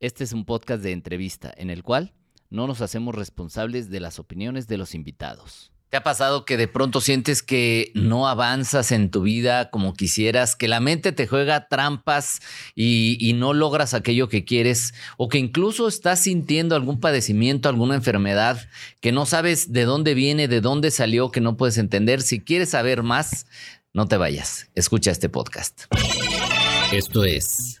Este es un podcast de entrevista en el cual no nos hacemos responsables de las opiniones de los invitados. ¿Te ha pasado que de pronto sientes que no avanzas en tu vida como quisieras, que la mente te juega trampas y, no logras aquello que quieres, o que incluso estás sintiendo algún padecimiento, alguna enfermedad, que no sabes de dónde viene, de dónde salió, que no puedes entender? Si quieres saber más, no te vayas, escucha este podcast. Esto es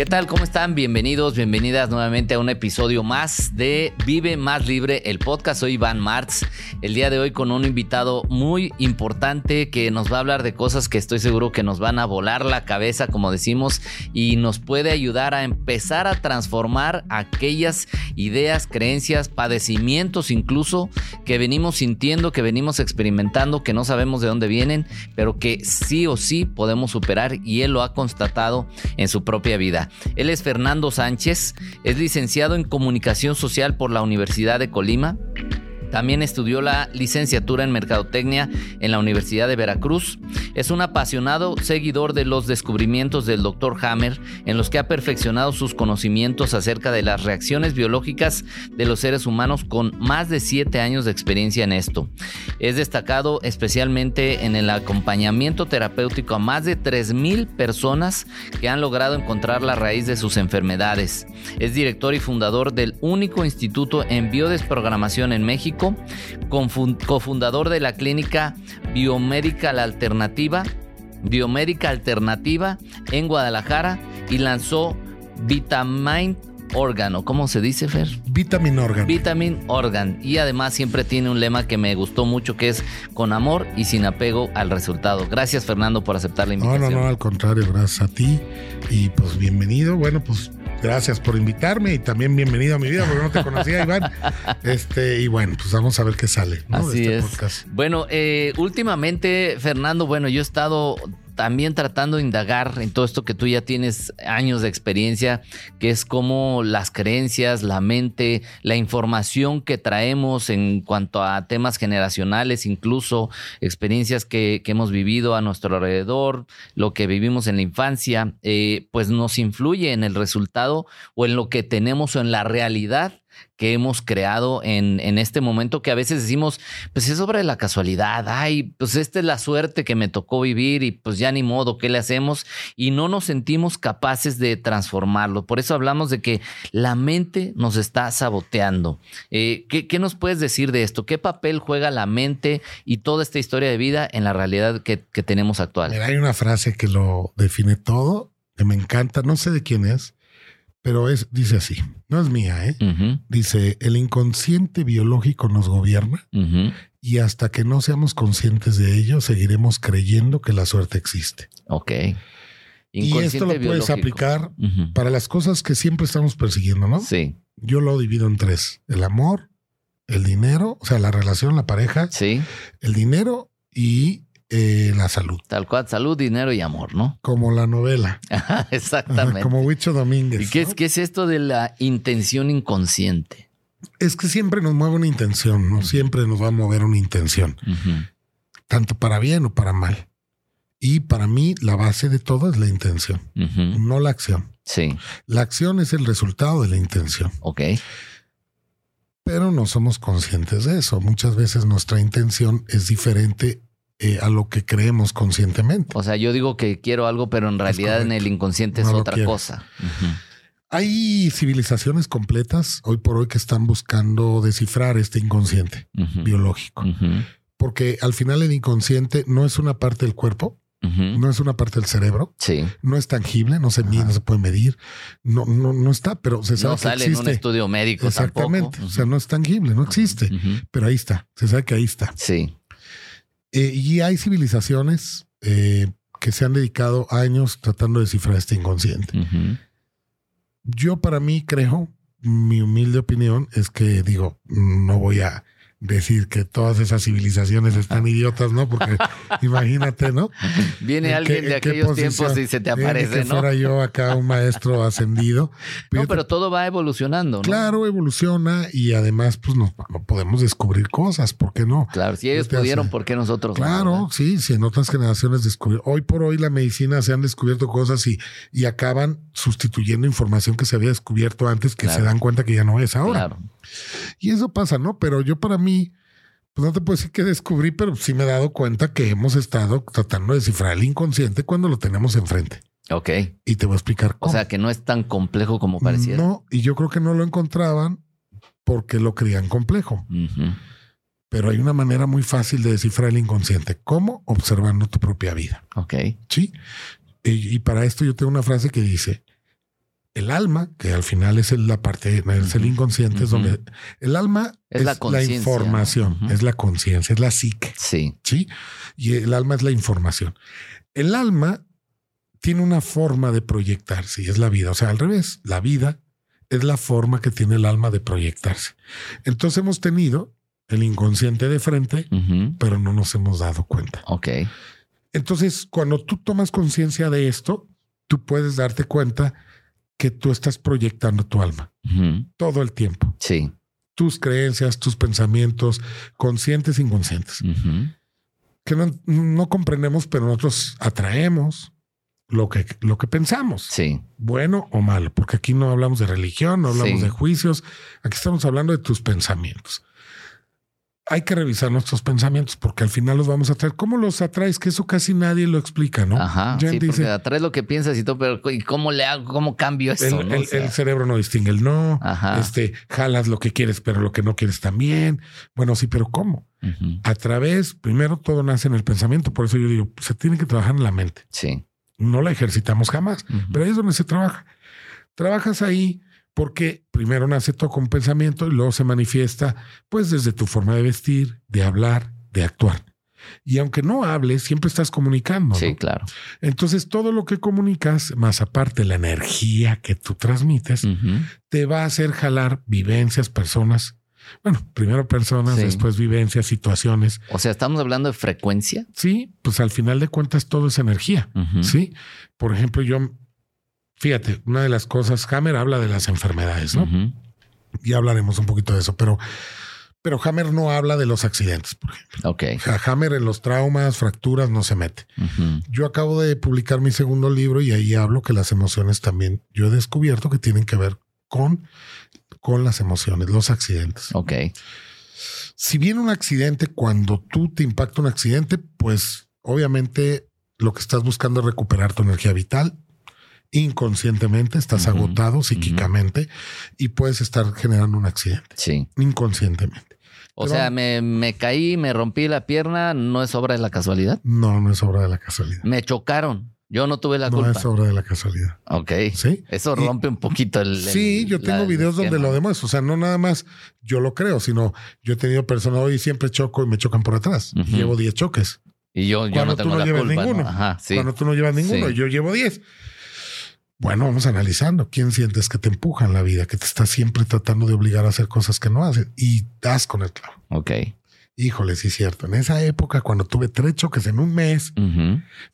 ¿Qué tal? ¿Cómo están? Bienvenidos, bienvenidas nuevamente a un episodio más de Vive Más Libre, el podcast. Soy Iván Martz. El día de hoy con un invitado muy importante que nos va a hablar de cosas que estoy seguro que nos van a volar la cabeza, como decimos, y nos puede ayudar a empezar a transformar aquellas ideas, creencias, padecimientos incluso que venimos sintiendo, que venimos experimentando, que no sabemos de dónde vienen, pero que sí o sí podemos superar y él lo ha constatado en su propia vida. Él es Fernando Sánchez, es licenciado en Comunicación Social por la Universidad de Colima. También estudió la licenciatura en Mercadotecnia en la Universidad de Veracruz. Es un apasionado seguidor de los descubrimientos del Dr. Hammer, en los que ha perfeccionado sus conocimientos acerca de las reacciones biológicas de los seres humanos con más de siete años de experiencia en esto. Es destacado especialmente en el acompañamiento terapéutico a más de 3.000 personas que han logrado encontrar la raíz de sus enfermedades. Es director y fundador del único instituto en biodesprogramación en México cofundador de la clínica Biomédica Alternativa, Biomédica Alternativa en Guadalajara y lanzó Vitamin Organ, cómo se dice, Fer? Vitamin Organ. Vitamin Organ. Y además siempre tiene un lema que me gustó mucho que es con amor y sin apego al resultado. Gracias, Fernando, por aceptar la invitación. No, no, no, al contrario, gracias a ti. Y pues bienvenido. Bueno, pues Gracias por invitarme y también bienvenido a mi vida porque no te conocía, Iván. Este, y bueno, pues vamos a ver qué sale. Así este es. Bueno, eh, últimamente, Fernando, bueno, yo he estado también tratando de indagar en todo esto que tú ya tienes años de experiencia, que es como las creencias, la mente, la información que traemos en cuanto a temas generacionales, incluso experiencias que, hemos vivido a nuestro alrededor, lo que vivimos en la infancia, eh, pues nos influye en el resultado o en lo que tenemos o en la realidad que hemos creado en, en, este momento que a veces decimos, pues es obra de la casualidad, ay, pues esta es la suerte que me tocó vivir y pues ya ni modo, ¿qué le hacemos? Y no nos sentimos capaces de transformarlo. Por eso hablamos de que la mente nos está saboteando. Eh, ¿qué, nos puedes decir de esto? ¿Qué papel juega la mente y toda esta historia de vida en la realidad que, que tenemos actual? hay una frase que lo define todo, que me encanta, no sé de quién es, pero es, dice así, no es mía, ¿eh? Dice, el inconsciente biológico nos gobierna y hasta que no seamos conscientes de ello, seguiremos creyendo que la suerte existe. Ok. Y esto lo puedes aplicar para las cosas que siempre estamos persiguiendo, ¿no? Sí. Yo lo divido en tres. El amor, el dinero, o sea, la relación, la pareja. Sí. El dinero y eh, la salud. Tal cual, salud, dinero y amor, ¿no? Como la novela. Exactamente. Como Huicho Domínguez. ¿Y qué, es, qué es esto de la intención inconsciente? Es que siempre nos mueve una intención, ¿no? Siempre nos va a mover una intención. Tanto para bien o para mal. Y para mí la base de todo es la intención, no la acción. Sí. La acción es el resultado de la intención. Ok. Pero no somos conscientes de eso. Muchas veces nuestra intención es diferente eh, a lo que creemos conscientemente. O sea, yo digo que quiero algo, pero en realidad en el inconsciente es otra cosa. Hay civilizaciones completas hoy por hoy que están buscando descifrar este inconsciente biológico. Porque al final el inconsciente no es una parte del cuerpo, no es una parte del cerebro. Sí. No es tangible, no se mide, no se puede medir. No, no, no está, pero se sabe no sale en un estudio médico. Exactamente. O sea, no es tangible, no existe. Pero ahí está. Se sabe que ahí está. Sí. Eh, y hay civilizaciones eh, que se han dedicado años tratando de descifrar este inconsciente. Yo para mí creo, mi humilde opinión es que digo, no voy a decir que todas esas civilizaciones están idiotas, ¿no? Porque imagínate, ¿no? Viene alguien de aquellos tiempos y se te aparece, que fuera yo acá un maestro ascendido. no, pero todo va evolucionando, ¿no? Claro, evoluciona y además, pues no, podemos descubrir cosas, ¿por qué no? Claro, si ellos pudieron, ¿por qué nosotros Claro, sí, si en otras generaciones descubrieron. Hoy por hoy la medicina se han descubierto cosas y, y acaban sustituyendo información que se había descubierto antes que se dan cuenta que ya no es ahora. Claro. Y eso pasa, ¿no? Pero yo para mí, pues no te puedo decir que descubrí, pero sí me he dado cuenta que hemos estado tratando de descifrar el inconsciente cuando lo tenemos enfrente. Ok. Y te voy a explicar cómo. O sea, que no es tan complejo como parecía. No, y yo creo que no lo encontraban porque lo creían complejo. Pero hay una manera muy fácil de descifrar el inconsciente. ¿Cómo? Observando tu propia vida. Ok. Sí. Y, y para esto yo tengo una frase que dice, el alma, que al final es la parte, es el inconsciente, es donde el alma es, la, información, es la conciencia, es la psique. Sí. Sí. Y el alma es la información. El alma tiene una forma de proyectarse y es la vida. O sea, al revés, la vida es la forma que tiene el alma de proyectarse. Entonces hemos tenido el inconsciente de frente, pero no nos hemos dado cuenta. Ok. Entonces, cuando tú tomas conciencia de esto, tú puedes darte cuenta que tú estás proyectando tu alma todo el tiempo. Sí. Tus creencias, tus pensamientos, conscientes e inconscientes. Que no, comprendemos, pero nosotros atraemos lo que, lo que pensamos. Sí. Bueno o malo, porque aquí no hablamos de religión, no hablamos de juicios, aquí estamos hablando de tus pensamientos hay que revisar nuestros pensamientos porque al final los vamos a traer. ¿Cómo los atraes? Que eso casi nadie lo explica, ¿no? Ajá. sí, porque atraes lo que piensas y todo, pero ¿y cómo le hago? ¿Cómo cambio eso? El, cerebro no distingue el no. Ajá. Este, jalas lo que quieres, pero lo que no quieres también. Bueno, sí, pero ¿cómo? A través, primero todo nace en el pensamiento. Por eso yo digo, se tiene que trabajar en la mente. Sí. No la ejercitamos jamás, pero ahí es donde se trabaja. Trabajas ahí porque primero nace todo con pensamiento y luego se manifiesta pues desde tu forma de vestir, de hablar, de actuar. Y aunque no hables, siempre estás comunicando. Sí, claro. Entonces, todo lo que comunicas, más aparte la energía que tú transmites, te va a hacer jalar vivencias, personas. Bueno, primero personas, después vivencias, situaciones. O sea, estamos hablando de frecuencia. Sí, pues al final de cuentas todo es energía. Sí. Por ejemplo, yo Fíjate, una de las cosas, Hammer habla de las enfermedades, ¿no? Y hablaremos un poquito de eso, pero, pero Hammer no habla de los accidentes, por ejemplo. Ok. Hammer en los traumas, fracturas no se mete. Yo acabo de publicar mi segundo libro y ahí hablo que las emociones también, yo he descubierto que tienen que ver con, con las emociones, los accidentes. Ok. Si viene un accidente, cuando tú te impacta un accidente, pues obviamente lo que estás buscando es recuperar tu energía vital inconscientemente, estás agotado psíquicamente y puedes estar generando un accidente. Sí. Inconscientemente. O sea, me, caí, me rompí la pierna, ¿no es obra de la casualidad? No, no es obra de la casualidad. Me chocaron. Yo no tuve la culpa. No es obra de la casualidad. Ok. Sí. Eso rompe un poquito el. Sí, yo tengo videos donde lo demuestro. O sea, no nada más yo lo creo, sino yo he tenido personas hoy siempre choco y me chocan por atrás. Llevo 10 choques. Y yo, yo no tengo tú no llevas ninguno. Ajá, sí. Cuando tú no llevas ninguno, yo llevo 10. Bueno, vamos analizando quién sientes que te empuja en la vida, que te está siempre tratando de obligar a hacer cosas que no haces y das con el clavo. Ok. Híjole, sí es cierto. En esa época, cuando tuve tres choques en un mes,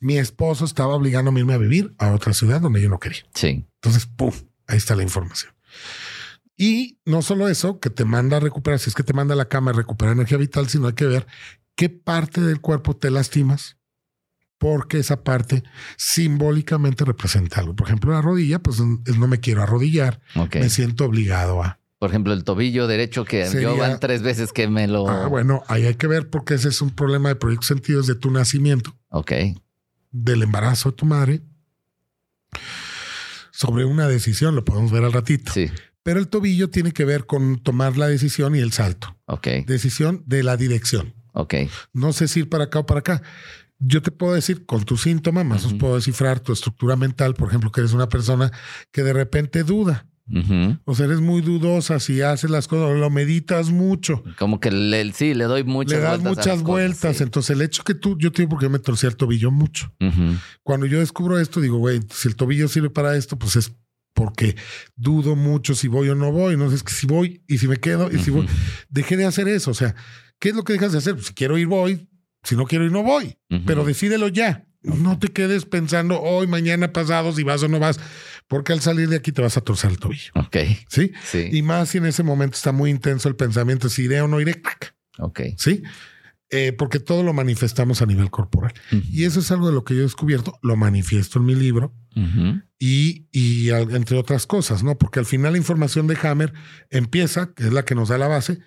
mi esposo estaba obligando a irme a vivir a otra ciudad donde yo no quería. Sí. Entonces, pum, ahí está la información. Y no solo eso, que te manda a recuperar, si es que te manda a la cama a recuperar energía vital, sino hay que ver qué parte del cuerpo te lastimas porque esa parte simbólicamente representa algo. Por ejemplo, la rodilla, pues no me quiero arrodillar, me siento obligado a. Por ejemplo, el tobillo derecho que yo van tres veces que me lo. Ah, bueno, ahí hay que ver porque ese es un problema de proyecto sentidos de tu nacimiento. Ok. Del embarazo de tu madre. Sobre una decisión, lo podemos ver al ratito. Sí. Pero el tobillo tiene que ver con tomar la decisión y el salto. Ok. Decisión de la dirección. Ok. No sé si ir para acá o para acá yo te puedo decir con tu síntoma, más os puedo descifrar tu estructura mental, por ejemplo, que eres una persona que de repente duda. O sea, eres muy dudosa si haces las cosas, lo meditas mucho. Como que le, sí, le doy muchas vueltas. Le das muchas vueltas. Entonces, el hecho que tú, yo te digo porque me torcí el tobillo mucho. Cuando yo descubro esto, digo, güey, si el tobillo sirve para esto, pues es porque dudo mucho si voy o no voy. No sé, es que si voy y si me quedo y si voy, dejé de hacer eso. O sea, ¿qué es lo que dejas de hacer? Pues, si quiero ir, voy. Si no quiero ir, no voy. Pero decídelo ya. No te quedes pensando hoy, mañana, pasado, si vas o no vas, porque al salir de aquí te vas a torcer el tobillo. Ok. ¿Sí? Sí. Y más si en ese momento está muy intenso el pensamiento, si iré o no iré. Ok. ¿Sí? Eh, porque todo lo manifestamos a nivel corporal. Y eso es algo de lo que yo he descubierto, lo manifiesto en mi libro y, y, entre otras cosas, ¿no? Porque al final la información de Hammer empieza, que es la que nos da la base,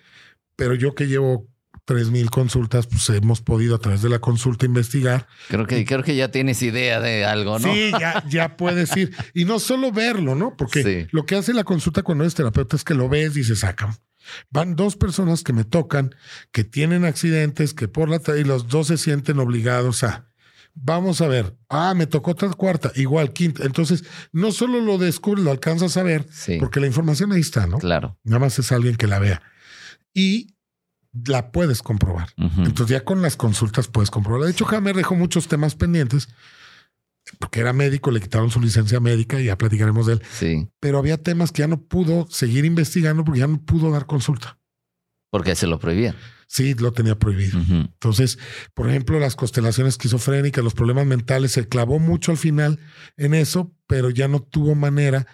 pero yo que llevo tres mil consultas, pues hemos podido a través de la consulta investigar. Creo que, creo que ya tienes idea de algo, ¿no? Sí, ya, ya puedes ir. Y no solo verlo, ¿no? Porque lo que hace la consulta cuando eres terapeuta es que lo ves y se sacan. Van dos personas que me tocan, que tienen accidentes, que por la y los dos se sienten obligados a. Vamos a ver. Ah, me tocó otra cuarta, igual quinta. Entonces, no solo lo descubres, lo alcanzas a ver, porque la información ahí está, ¿no? Claro. Nada más es alguien que la vea. Y la puedes comprobar. Entonces, ya con las consultas puedes comprobar. De hecho, Jaime dejó muchos temas pendientes porque era médico, le quitaron su licencia médica y ya platicaremos de él. Sí. Pero había temas que ya no pudo seguir investigando porque ya no pudo dar consulta. Porque se lo prohibían. Sí, lo tenía prohibido. Entonces, por ejemplo, las constelaciones esquizofrénicas, los problemas mentales, se clavó mucho al final en eso, pero ya no tuvo manera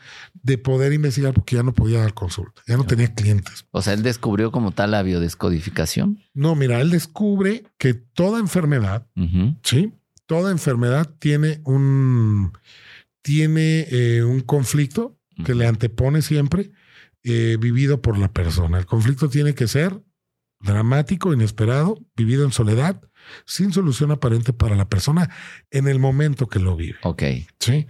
de poder investigar porque ya no podía dar consulta, ya no tenía clientes. O sea, él descubrió como tal la biodescodificación. No, mira, él descubre que toda enfermedad, sí, toda enfermedad tiene un, tiene eh, un conflicto que le antepone siempre, eh, vivido por la persona. El conflicto tiene que ser dramático, inesperado, vivido en soledad, sin solución aparente para la persona en el momento que lo vive. Ok. Sí.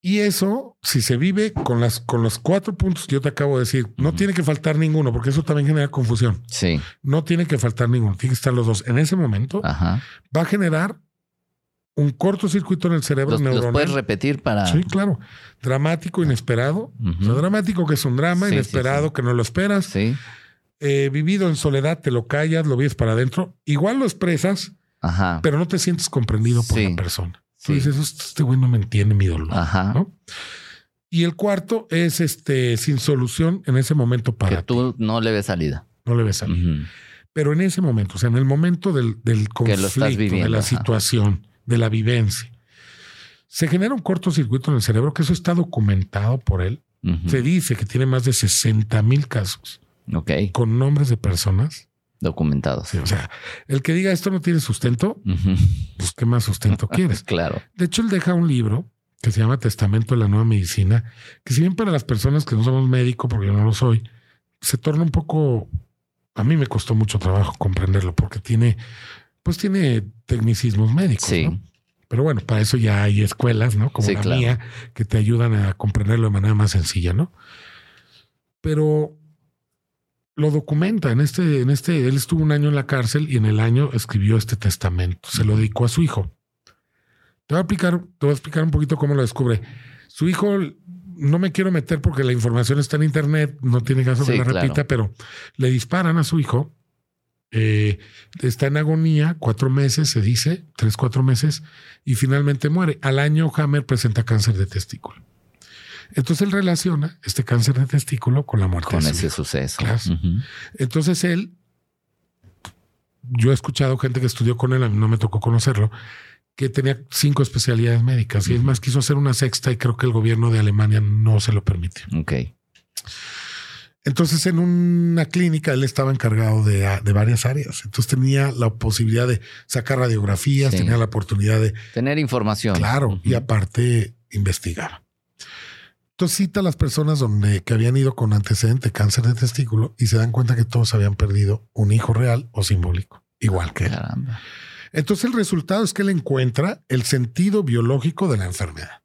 Y eso, si se vive con, las, con los cuatro puntos que yo te acabo de decir, no tiene que faltar ninguno, porque eso también genera confusión. Sí. No tiene que faltar ninguno, tiene que estar los dos. En ese momento va a generar un cortocircuito en el cerebro los, neuronal. puedes repetir para. Sí, claro. Dramático, inesperado. dramático que es un drama, inesperado que no lo esperas. Sí. Eh, vivido en soledad, te lo callas, lo vives para adentro. Igual lo expresas, Ajá. pero no te sientes comprendido por la persona. Tú dices, este güey no me entiende mi dolor. Ajá. Y el cuarto es este sin solución en ese momento para que tú no le ves salida. No le ves salida. Pero en ese momento, o sea, en el momento del, del conflicto, de la situación, de la vivencia. Se genera un cortocircuito en el cerebro, que eso está documentado por él. Se dice que tiene más de 60 mil casos. Con nombres de personas. Documentados. o sea, el que diga esto no tiene sustento, pues qué más sustento quieres. claro. De hecho, él deja un libro que se llama Testamento de la Nueva Medicina, que si bien para las personas que no somos médicos, porque yo no lo soy, se torna un poco, a mí me costó mucho trabajo comprenderlo, porque tiene pues tiene tecnicismos médicos. Sí. Pero bueno, para eso ya hay escuelas, ¿no? Como la mía, que te ayudan a comprenderlo de manera más sencilla, ¿no? Pero lo documenta en este, en este, él estuvo un año en la cárcel y en el año escribió este testamento. Se lo dedicó a su hijo. Te voy a explicar, te voy a explicar un poquito cómo lo descubre. Su hijo, no me quiero meter porque la información está en internet, no tiene caso que la repita, pero le disparan a su hijo eh, está en agonía cuatro meses, se dice, tres, cuatro meses, y finalmente muere. Al año Hammer presenta cáncer de testículo. Entonces él relaciona este cáncer de testículo con la muerte. Con ese suceso. Entonces él, yo he escuchado gente que estudió con él, a mí no me tocó conocerlo, que tenía cinco especialidades médicas y es más quiso hacer una sexta y creo que el gobierno de Alemania no se lo permitió. Ok. Entonces, en una clínica, él estaba encargado de, varias áreas. Entonces, tenía la posibilidad de sacar radiografías, tenía la oportunidad de tener información. Claro, y aparte investigar. Entonces, cita a las personas donde que habían ido con antecedente cáncer de testículo y se dan cuenta que todos habían perdido un hijo real o simbólico, igual que él. Entonces, el resultado es que él encuentra el sentido biológico de la enfermedad.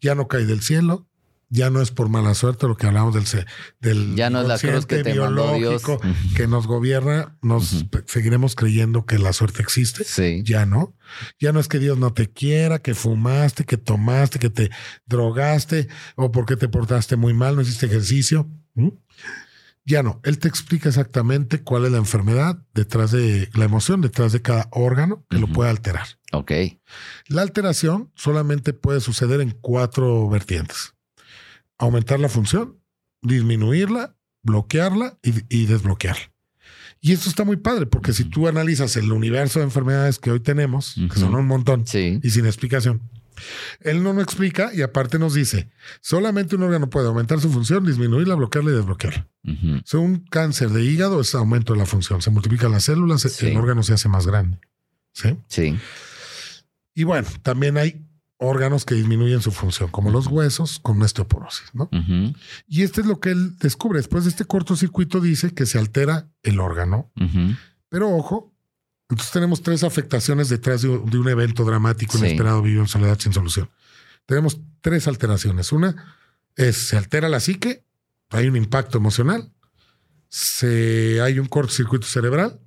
Ya no cae del cielo, ya no es por mala suerte lo que hablamos del, del ya no es la cruz que te biológico que nos gobierna, nos seguiremos creyendo que la suerte existe. Sí. Ya no. Ya no es que Dios no te quiera, que fumaste, que tomaste, que te drogaste o porque te portaste muy mal, no hiciste ejercicio. Ya no. Él te explica exactamente cuál es la enfermedad detrás de la emoción, detrás de cada órgano que lo puede alterar. Ok. La alteración solamente puede suceder en cuatro vertientes aumentar la función, disminuirla, bloquearla y, desbloquearla. Y esto está muy padre, porque si tú analizas el universo de enfermedades que hoy tenemos, que son un montón, y sin explicación, él no nos explica y aparte nos dice, solamente un órgano puede aumentar su función, disminuirla, bloquearla y desbloquearla. Uh un cáncer de hígado es aumento de la función, se multiplican las células, el órgano se hace más grande. ¿Sí? Sí. Y bueno, también hay órganos que disminuyen su función, como los huesos con osteoporosis, ¿no? Y este es lo que él descubre. Después de este cortocircuito dice que se altera el órgano. Pero ojo, entonces tenemos tres afectaciones detrás de un, evento dramático, inesperado, vivido en soledad sin solución. Tenemos tres alteraciones. Una es se altera la psique, hay un impacto emocional, se, hay un cortocircuito cerebral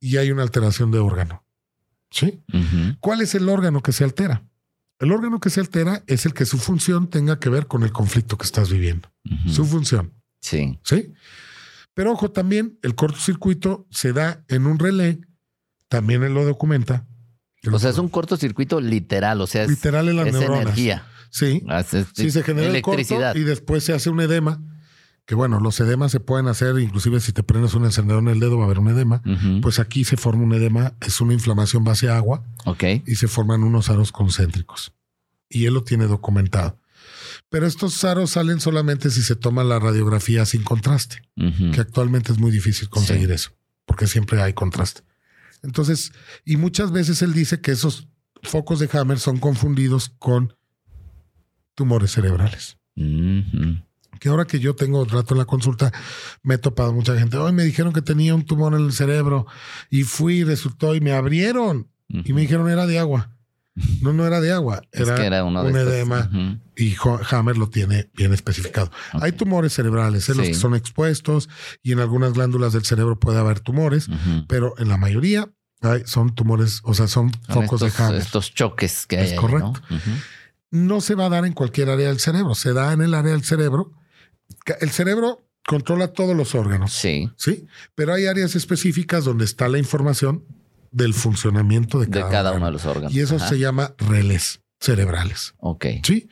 y hay una alteración de órgano. ¿Sí? ¿Cuál es el órgano que se altera? El órgano que se altera es el que su función tenga que ver con el conflicto que estás viviendo. Su función. Sí. Sí. Pero ojo, también el cortocircuito se da en un relé también él lo documenta. O sea, es un cortocircuito literal, o sea, es, literal en las es energía. Sí, ah, sí, se genera electricidad. y después se hace un edema. Que bueno, los edemas se pueden hacer, inclusive si te prendes un encendedor en el dedo va a haber un edema. Pues aquí se forma un edema, es una inflamación base a agua. Ok. Y se forman unos aros concéntricos. Y él lo tiene documentado. Pero estos aros salen solamente si se toma la radiografía sin contraste, que actualmente es muy difícil conseguir eso, porque siempre hay contraste. Entonces, y muchas veces él dice que esos focos de Hammer son confundidos con tumores cerebrales. Que ahora que yo tengo rato en la consulta, me he topado mucha gente. Hoy me dijeron que tenía un tumor en el cerebro y fui, resultó y me abrieron y me dijeron era de agua. No, no era de agua, era, un edema y Hammer lo tiene bien especificado. Hay tumores cerebrales, en ¿eh? los que son expuestos y en algunas glándulas del cerebro puede haber tumores, pero en la mayoría son tumores, o sea, son, focos de Hammer. Estos choques que hay. Es correcto. ¿no? se va a dar en cualquier área del cerebro, se da en el área del cerebro. El cerebro controla todos los órganos. Sí. Sí. Pero hay áreas específicas donde está la información del funcionamiento de cada, de cada uno de los órganos. Y eso se llama relés cerebrales. Ok. Sí.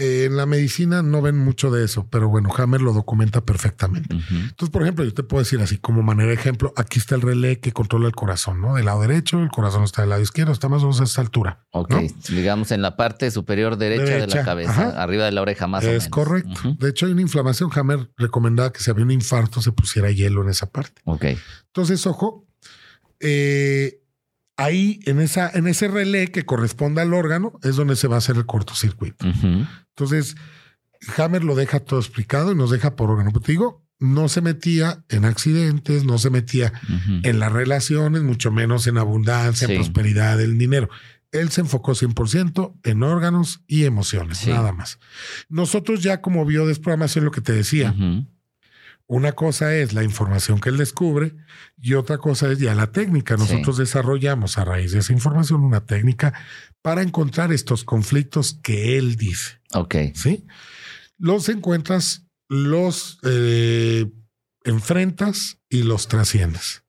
Eh, en la medicina no ven mucho de eso, pero bueno, Hammer lo documenta perfectamente. Entonces, por ejemplo, yo te puedo decir así, como manera de ejemplo, aquí está el relé que controla el corazón, ¿no? Del lado derecho, el corazón está del lado izquierdo, está más o menos a esta altura. Ok, digamos en la parte superior derecha, de la cabeza, arriba de la oreja más es o menos. Es correcto. De hecho, hay una inflamación. Hammer recomendaba que si había un infarto se pusiera hielo en esa parte. Ok. Entonces, ojo, eh, ahí en, esa, en ese relé que corresponde al órgano es donde se va a hacer el cortocircuito. Entonces, Hammer lo deja todo explicado y nos deja por órgano. Pero te digo, no se metía en accidentes, no se metía en las relaciones, mucho menos en abundancia, en prosperidad, en dinero. Él se enfocó 100% en órganos y emociones, nada más. Nosotros ya como biodesprogramación, lo que te decía, una cosa es la información que él descubre y otra cosa es ya la técnica. Nosotros desarrollamos a raíz de esa información una técnica para encontrar estos conflictos que él dice. Ok. Sí. Los encuentras, los eh, enfrentas y los trasciendes.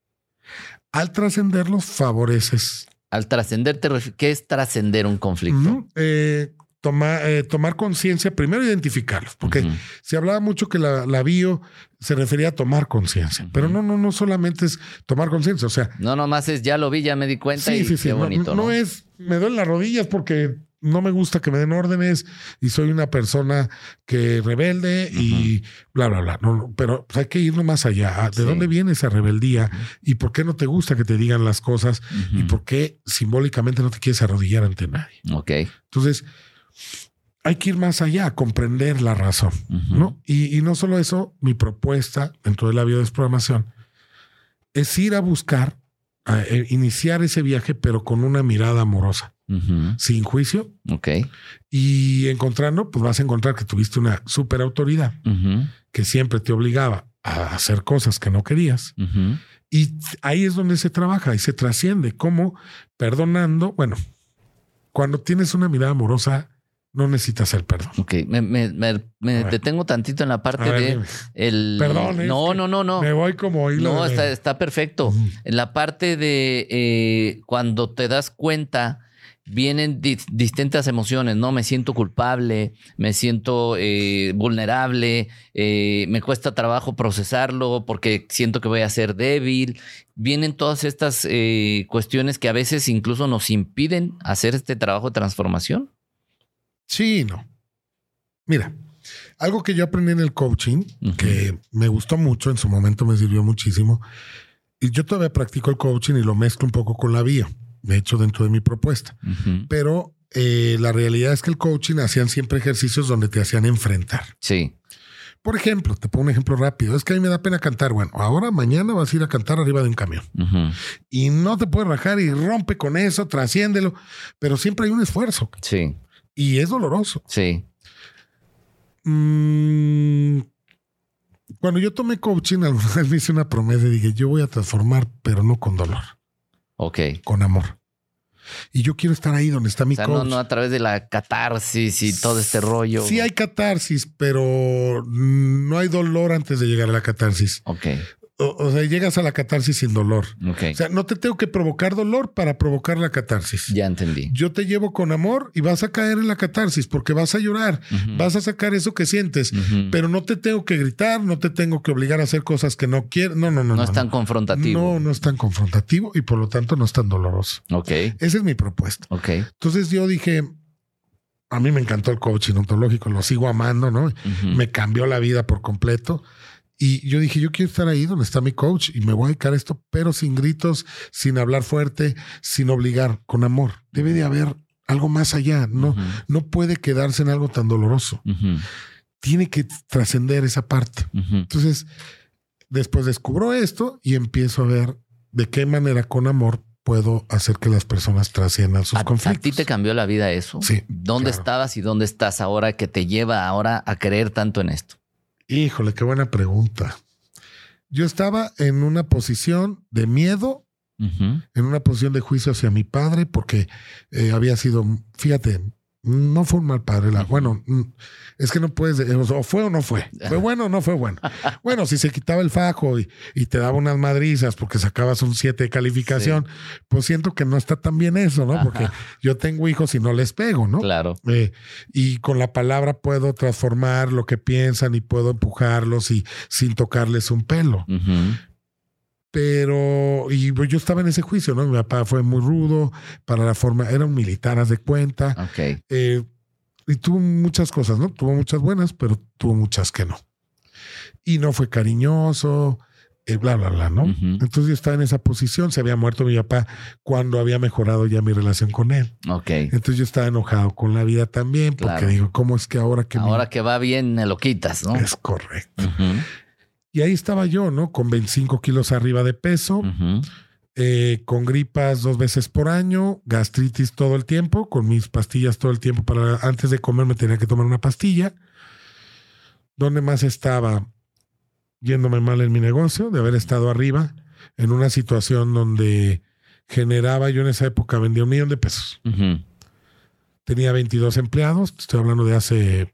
Al trascenderlos, favoreces. Al trascender, ¿qué es trascender un conflicto? Eh, tomar conciencia, primero identificarlos, porque se hablaba mucho que la, bio se refería a tomar conciencia, pero no, no, no solamente es tomar conciencia, o sea. No, nomás es ya lo vi, ya me di cuenta y qué bonito. No, es, me duelen las rodillas porque no me gusta que me den órdenes y soy una persona que rebelde y bla, bla, bla. No, pero pues, hay que irnos más allá. ¿De dónde viene esa rebeldía? ¿Y por qué no te gusta que te digan las cosas? ¿Y por qué simbólicamente no te quieres arrodillar ante nadie? Ok. Entonces, hay que ir más allá, a comprender la razón, ¿no? Y, no solo eso, mi propuesta dentro de la biodesprogramación es ir a buscar, a, eh, iniciar ese viaje, pero con una mirada amorosa, sin juicio. Ok. Y encontrando, pues vas a encontrar que tuviste una super autoridad que siempre te obligaba a hacer cosas que no querías. Y ahí es donde se trabaja y se trasciende, como perdonando, bueno, cuando tienes una mirada amorosa, no necesitas el perdón. Ok, me, detengo tantito en la parte de el. Perdón. No, no, no, no. Me voy como hilo. No, está, está perfecto. En la parte de eh, cuando te das cuenta vienen distintas emociones, ¿no? Me siento culpable, me siento eh, vulnerable, eh, me cuesta trabajo procesarlo porque siento que voy a ser débil. Vienen todas estas cuestiones que a veces incluso nos impiden hacer este trabajo de transformación. Sí, no. Mira, algo que yo aprendí en el coaching, que me gustó mucho, en su momento me sirvió muchísimo, y yo todavía practico el coaching y lo mezclo un poco con la vía de hecho dentro de mi propuesta. Pero eh, la realidad es que el coaching hacían siempre ejercicios donde te hacían enfrentar. Sí. Por ejemplo, te pongo un ejemplo rápido. Es que a mí me da pena cantar. Bueno, ahora mañana vas a ir a cantar arriba de un camión. Y no te puedes rajar y rompe con eso, trasciéndelo. Pero siempre hay un esfuerzo. Sí. Y es doloroso. Sí. Mm, cuando yo tomé coaching, alguna vez me hice una promesa y dije, yo voy a transformar, pero no con dolor. Ok. Con amor. Y yo quiero estar ahí donde está mi o sea, No, no a través de la catarsis y todo este rollo. Sí hay catarsis, pero no hay dolor antes de llegar a la catarsis. Ok o, sea, llegas a la catarsis sin dolor. O sea, no te tengo que provocar dolor para provocar la catarsis. Ya entendí. Yo te llevo con amor y vas a caer en la catarsis porque vas a llorar, vas a sacar eso que sientes, pero no te tengo que gritar, no te tengo que obligar a hacer cosas que no quiero. No, no, no. No, es tan confrontativo. No, no es tan confrontativo y por lo tanto no es tan doloroso. Ok. Esa es mi propuesta. Ok. Entonces yo dije, a mí me encantó el coaching ontológico, lo sigo amando, ¿no? Me cambió la vida por completo. Y yo dije, yo quiero estar ahí donde está mi coach y me voy a dedicar a esto, pero sin gritos, sin hablar fuerte, sin obligar, con amor. Debe de haber algo más allá. No, no puede quedarse en algo tan doloroso. Tiene que trascender esa parte. Entonces, después descubro esto y empiezo a ver de qué manera con amor puedo hacer que las personas trasciendan sus conflictos. ¿A ti te cambió la vida eso? Sí. ¿Dónde estabas y dónde estás ahora que te lleva ahora a creer tanto en esto? Híjole, qué buena pregunta. Yo estaba en una posición de miedo, en una posición de juicio hacia mi padre, porque eh, había sido, fíjate, no fue un mal padre. La, bueno, mm, es que no puedes, o fue o no fue. ¿Fue bueno o no fue bueno? Bueno, si se quitaba el fajo y, te daba unas madrizas porque sacabas un 7 de calificación, pues siento que no está tan bien eso, ¿no? Porque yo tengo hijos y no les pego, ¿no? Claro. Eh, y con la palabra puedo transformar lo que piensan y puedo empujarlos y sin tocarles un pelo pero y pues, yo estaba en ese juicio, ¿no? Mi papá fue muy rudo para la forma, era un militar, haz de cuenta. Ok. Eh, y tuvo muchas cosas, ¿no? Tuvo muchas buenas, pero tuvo muchas que no. Y no fue cariñoso, eh, bla, bla, bla, ¿no? Entonces yo estaba en esa posición, se había muerto mi papá cuando había mejorado ya mi relación con él. Ok. Entonces yo estaba enojado con la vida también, porque digo, ¿cómo es que ahora que... Ahora que va bien, me lo quitas, ¿no? Es correcto. Y ahí estaba yo, ¿no? Con 25 kilos arriba de peso, eh, con gripas dos veces por año, gastritis todo el tiempo, con mis pastillas todo el tiempo. Para antes de comer me tenía que tomar una pastilla. ¿Dónde más estaba? Yéndome mal en mi negocio, de haber estado arriba, en una situación donde generaba, yo en esa época vendía un millón de pesos. Tenía 22 empleados, estoy hablando de hace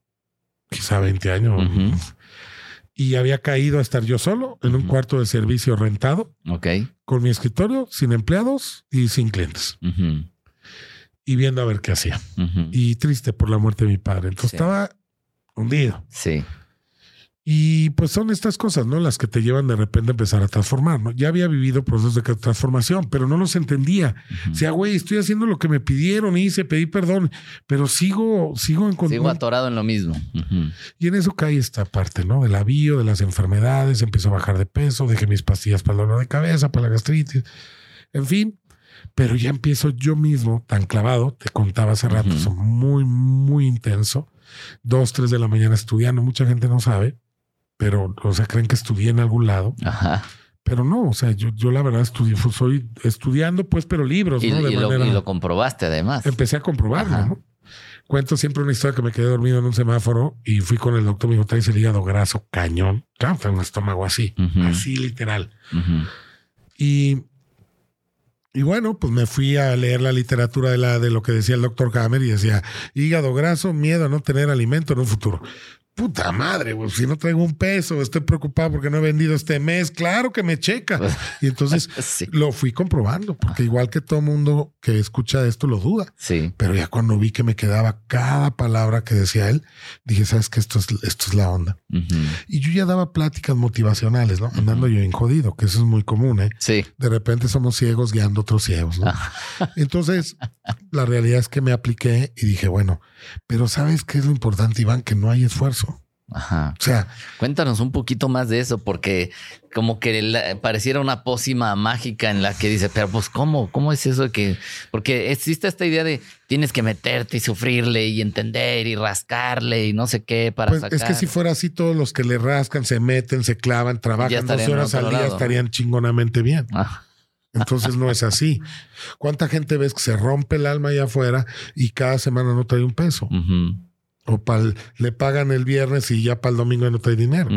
quizá 20 años y había caído a estar yo solo en un cuarto de servicio rentado. Ok. Con mi escritorio, sin empleados y sin clientes. Y viendo a ver qué hacía. Y triste por la muerte de mi padre. Entonces estaba hundido. Sí. Y pues son estas cosas, ¿no? Las que te llevan de repente a empezar a transformar, ¿no? Ya había vivido procesos de transformación, pero no los entendía. O sea, güey, estoy haciendo lo que me pidieron, hice, pedí perdón, pero sigo, sigo en Sigo atorado en lo mismo. Y en eso cae esta parte, ¿no? Del avío, de las enfermedades, empiezo a bajar de peso, dejé mis pastillas para el dolor de cabeza, para la gastritis, en fin. Pero ya empiezo yo mismo, tan clavado, te contaba hace rato, muy, muy intenso. Dos, tres de la mañana estudiando, mucha gente no sabe pero, o sea, creen que estudié en algún lado. Ajá. Pero no, o sea, yo, yo la verdad estudié, soy estudiando, pues, pero libros, y, ¿no? y, lo, comprobaste además. Empecé a comprobarlo, ¿no? Cuento siempre una historia que me quedé dormido en un semáforo y fui con el doctor, me dijo, traes el hígado graso, cañón. Claro, un estómago así, así literal. Y y bueno, pues me fui a leer la literatura de, la, de lo que decía el doctor Hammer y decía, hígado graso, miedo a no tener alimento en un futuro puta madre, güey, si no traigo un peso, estoy preocupado porque no he vendido este mes, claro que me checa. Y entonces lo fui comprobando, porque igual que todo mundo que escucha esto lo duda. Sí. Pero ya cuando vi que me quedaba cada palabra que decía él, dije, sabes que esto es, esto es la onda. Y yo ya daba pláticas motivacionales, ¿no? Andando yo en jodido, que eso es muy común, ¿eh? Sí. De repente somos ciegos guiando a otros ciegos, ¿no? Entonces, la realidad es que me apliqué y dije, bueno, pero ¿sabes qué es lo importante, Iván? Que no hay esfuerzo. Ajá. O sea, cuéntanos un poquito más de eso, porque como que pareciera una pócima mágica en la que dice, pero pues, ¿cómo? ¿Cómo es eso que? Porque existe esta idea de tienes que meterte y sufrirle y entender y rascarle y no sé qué para pues Es que si fuera así, todos los que le rascan, se meten, se clavan, trabajan dos horas al día, estarían chingonamente bien. Ah. Entonces no es así. ¿Cuánta gente ves que se rompe el alma allá afuera y cada semana no trae un peso? O le pagan el viernes y ya para el domingo no trae dinero.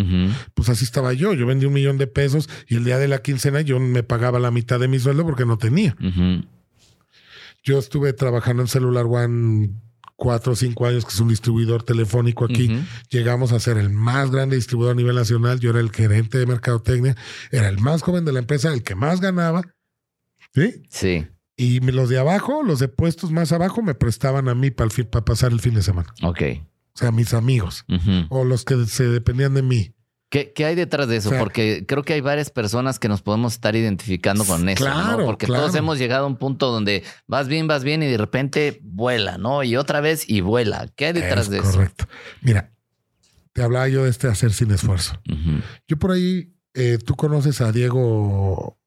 Pues así estaba yo. Yo vendí un millón de pesos y el día de la quincena yo me pagaba la mitad de mi sueldo porque no tenía. Yo estuve trabajando en Celular One cuatro o cinco años, que es un distribuidor telefónico aquí. Llegamos a ser el más grande distribuidor a nivel nacional. Yo era el gerente de mercadotecnia, era el más joven de la empresa, el que más ganaba. ¿Sí? Sí. Y los de abajo, los de puestos más abajo, me prestaban a mí para, para pasar el fin de semana. Ok. O sea, mis amigos o los que se dependían de mí. ¿Qué, hay detrás de eso? Porque creo que hay varias personas que nos podemos estar identificando con eso, claro, Porque todos hemos llegado a un punto donde vas bien, vas bien y de repente vuela, ¿no? Y otra vez y vuela. ¿Qué hay detrás de eso? Correcto. Mira, te hablaba yo de este hacer sin esfuerzo. Yo por ahí, eh, tú conoces a Diego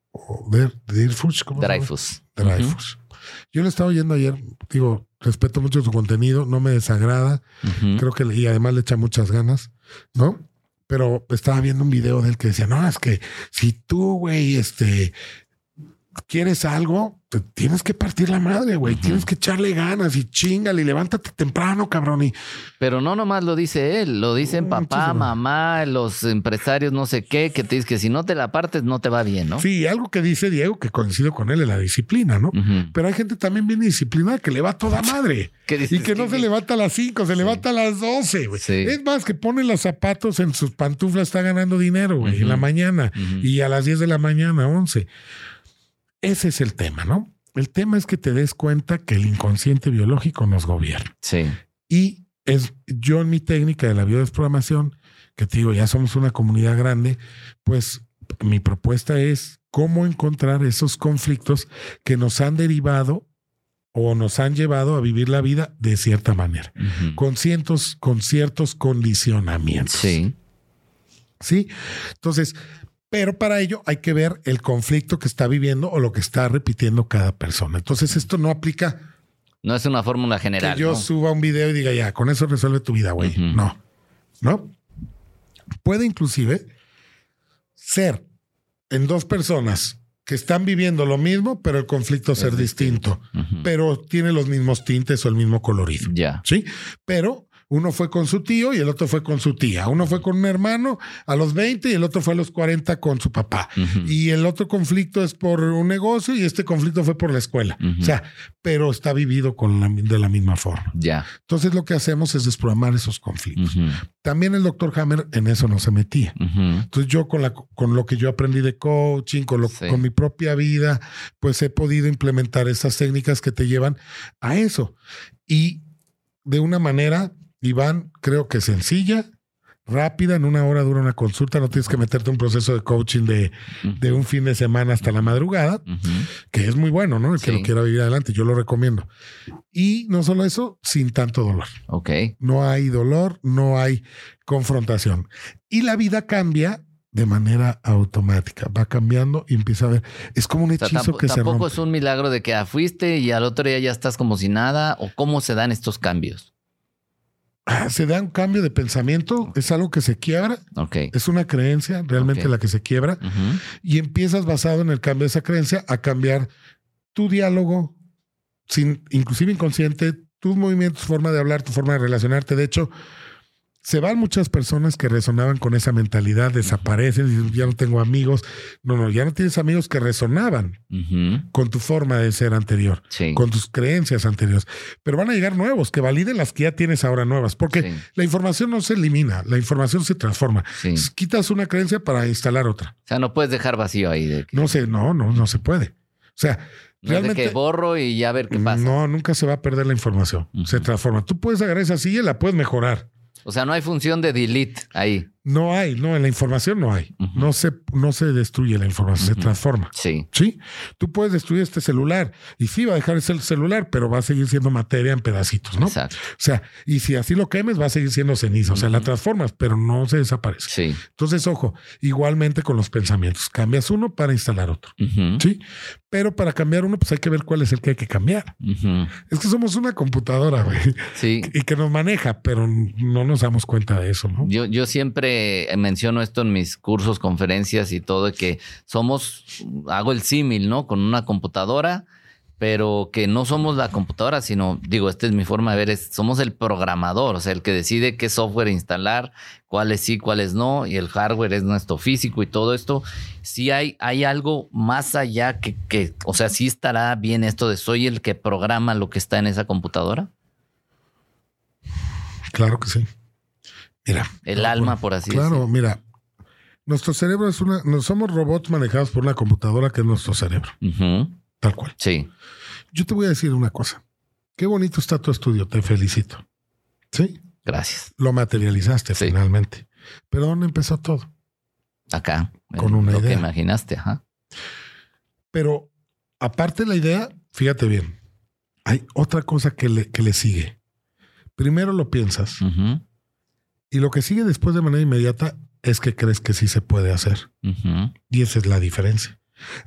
Dreyfus. ¿Cómo Dreyfus. Dreyfus. Yo lo estaba oyendo ayer, digo, respeto mucho su contenido, no me desagrada, creo que y además le echa muchas ganas, ¿no? Pero estaba viendo un video de él que decía, no, es que si tú, güey, este, quieres algo, tienes que partir la madre, güey. Tienes que echarle ganas y chingale y levántate temprano, cabrón. Y... Pero no nomás lo dice él, lo dicen papá, mamá, los empresarios, no sé qué, que te dice que si no te la partes no te va bien, ¿no? Sí, algo que dice Diego que coincido con él es la disciplina, ¿no? Pero hay gente también bien disciplinada que le va toda madre. y que no se levanta a las 5, se levanta a las 12, güey. Es más, que pone los zapatos en sus pantuflas, está ganando dinero, güey, en la mañana y a las 10 de la mañana, 11. Ese es el tema, ¿no? El tema es que te des cuenta que el inconsciente biológico nos gobierna. Sí. Y es yo en mi técnica de la biodesprogramación, que te digo, ya somos una comunidad grande, pues mi propuesta es cómo encontrar esos conflictos que nos han derivado o nos han llevado a vivir la vida de cierta manera, con, cientos, con ciertos condicionamientos. Sí. Sí. Entonces, pero para ello hay que ver el conflicto que está viviendo o lo que está repitiendo cada persona. Entonces esto no aplica. No es una fórmula general. Que yo suba un video y diga, ya, con eso resuelve tu vida, güey. No, no. Puede inclusive ser en dos personas que están viviendo lo mismo, pero el conflicto ser distinto, pero tiene los mismos tintes o el mismo colorido. Ya. Sí, pero uno fue con su tío y el otro fue con su tía. Uno fue con un hermano a los 20 y el otro fue a los 40 con su papá. Y el otro conflicto es por un negocio y este conflicto fue por la escuela. O sea, pero está vivido con la, de la misma forma. Ya. Entonces lo que hacemos es desprogramar esos conflictos. También el doctor Hammer en eso no se metía. Entonces yo con, la, con lo que yo aprendí de coaching, con, lo, con mi propia vida, pues he podido implementar esas técnicas que te llevan a eso. Y de una manera Iván, creo que sencilla, rápida, en una hora dura una consulta, no tienes que meterte un proceso de coaching de, un fin de semana hasta la madrugada, que es muy bueno, ¿no? El que lo quiera vivir adelante, yo lo recomiendo. Y no solo eso, sin tanto dolor. Ok. No hay dolor, no hay confrontación. Y la vida cambia de manera automática. Va cambiando y empieza a ver. Es como un hechizo que se rompe. Tampoco es un milagro de que fuiste y al otro día ya estás como si nada. ¿O cómo se dan estos cambios? Ah, se da un cambio de pensamiento, es algo que se quiebra, es una creencia realmente la que se quiebra. Y empiezas basado en el cambio de esa creencia a cambiar tu diálogo, sin, inclusive inconsciente, tus movimientos, tu forma de hablar, tu forma de relacionarte. De hecho, se van muchas personas que resonaban con esa mentalidad, desaparecen y ya no tengo amigos. No, no, ya no tienes amigos que resonaban con tu forma de ser anterior, con tus creencias anteriores. Pero van a llegar nuevos que validen las que ya tienes ahora nuevas, porque la información no se elimina, la información se transforma. Quitas una creencia para instalar otra. O sea, no puedes dejar vacío ahí. De No sé, no, no, no se puede. O sea, Realmente, que borro y ya ver qué pasa. No, nunca se va a perder la información. Se transforma. Tú puedes agarrar esa silla y la puedes mejorar. O sea, no hay función de delete ahí. No hay, no, en la información no hay. no, se, no se destruye la información, se transforma. Sí. Sí. Tú puedes destruir este celular y sí va a dejar el celular, pero va a seguir siendo materia en pedacitos, ¿no? Exacto. O sea, y si así lo quemes, va a seguir siendo ceniza. O sea, la transformas, pero no se desaparece. Sí. Entonces, ojo, igualmente con los pensamientos. Cambias uno para instalar otro. Sí. Pero para cambiar uno, pues hay que ver cuál es el que hay que cambiar. Es que somos una computadora, güey. Sí. Y que nos maneja, pero no nos damos cuenta de eso, ¿no? Yo, yo siempre menciono esto en mis cursos, conferencias y todo, que somos, hago el símil, ¿no? Con una computadora, pero que no somos la computadora, sino, digo, esta es mi forma de ver, somos el programador, o sea, el que decide qué software instalar, cuáles sí, cuáles no, y el hardware es nuestro físico y todo esto. Si hay, hay algo más allá que, que, o sea, sí estará bien esto de soy el que programa lo que está en esa computadora. Claro que sí. Mira. El alma, por así decirlo. Claro, mira. Nuestro cerebro es una. No somos robots manejados por una computadora que es nuestro cerebro. Tal cual. Sí. Yo te voy a decir una cosa. Qué bonito está tu estudio, te felicito. ¿Sí? Gracias. Lo materializaste finalmente. Pero ¿dónde empezó todo? Acá. Con una lo idea. que imaginaste, ajá. Pero aparte de la idea, fíjate bien, hay otra cosa que le, que le sigue. Primero lo piensas. Y lo que sigue después de manera inmediata es que crees que sí se puede hacer. Y esa es la diferencia.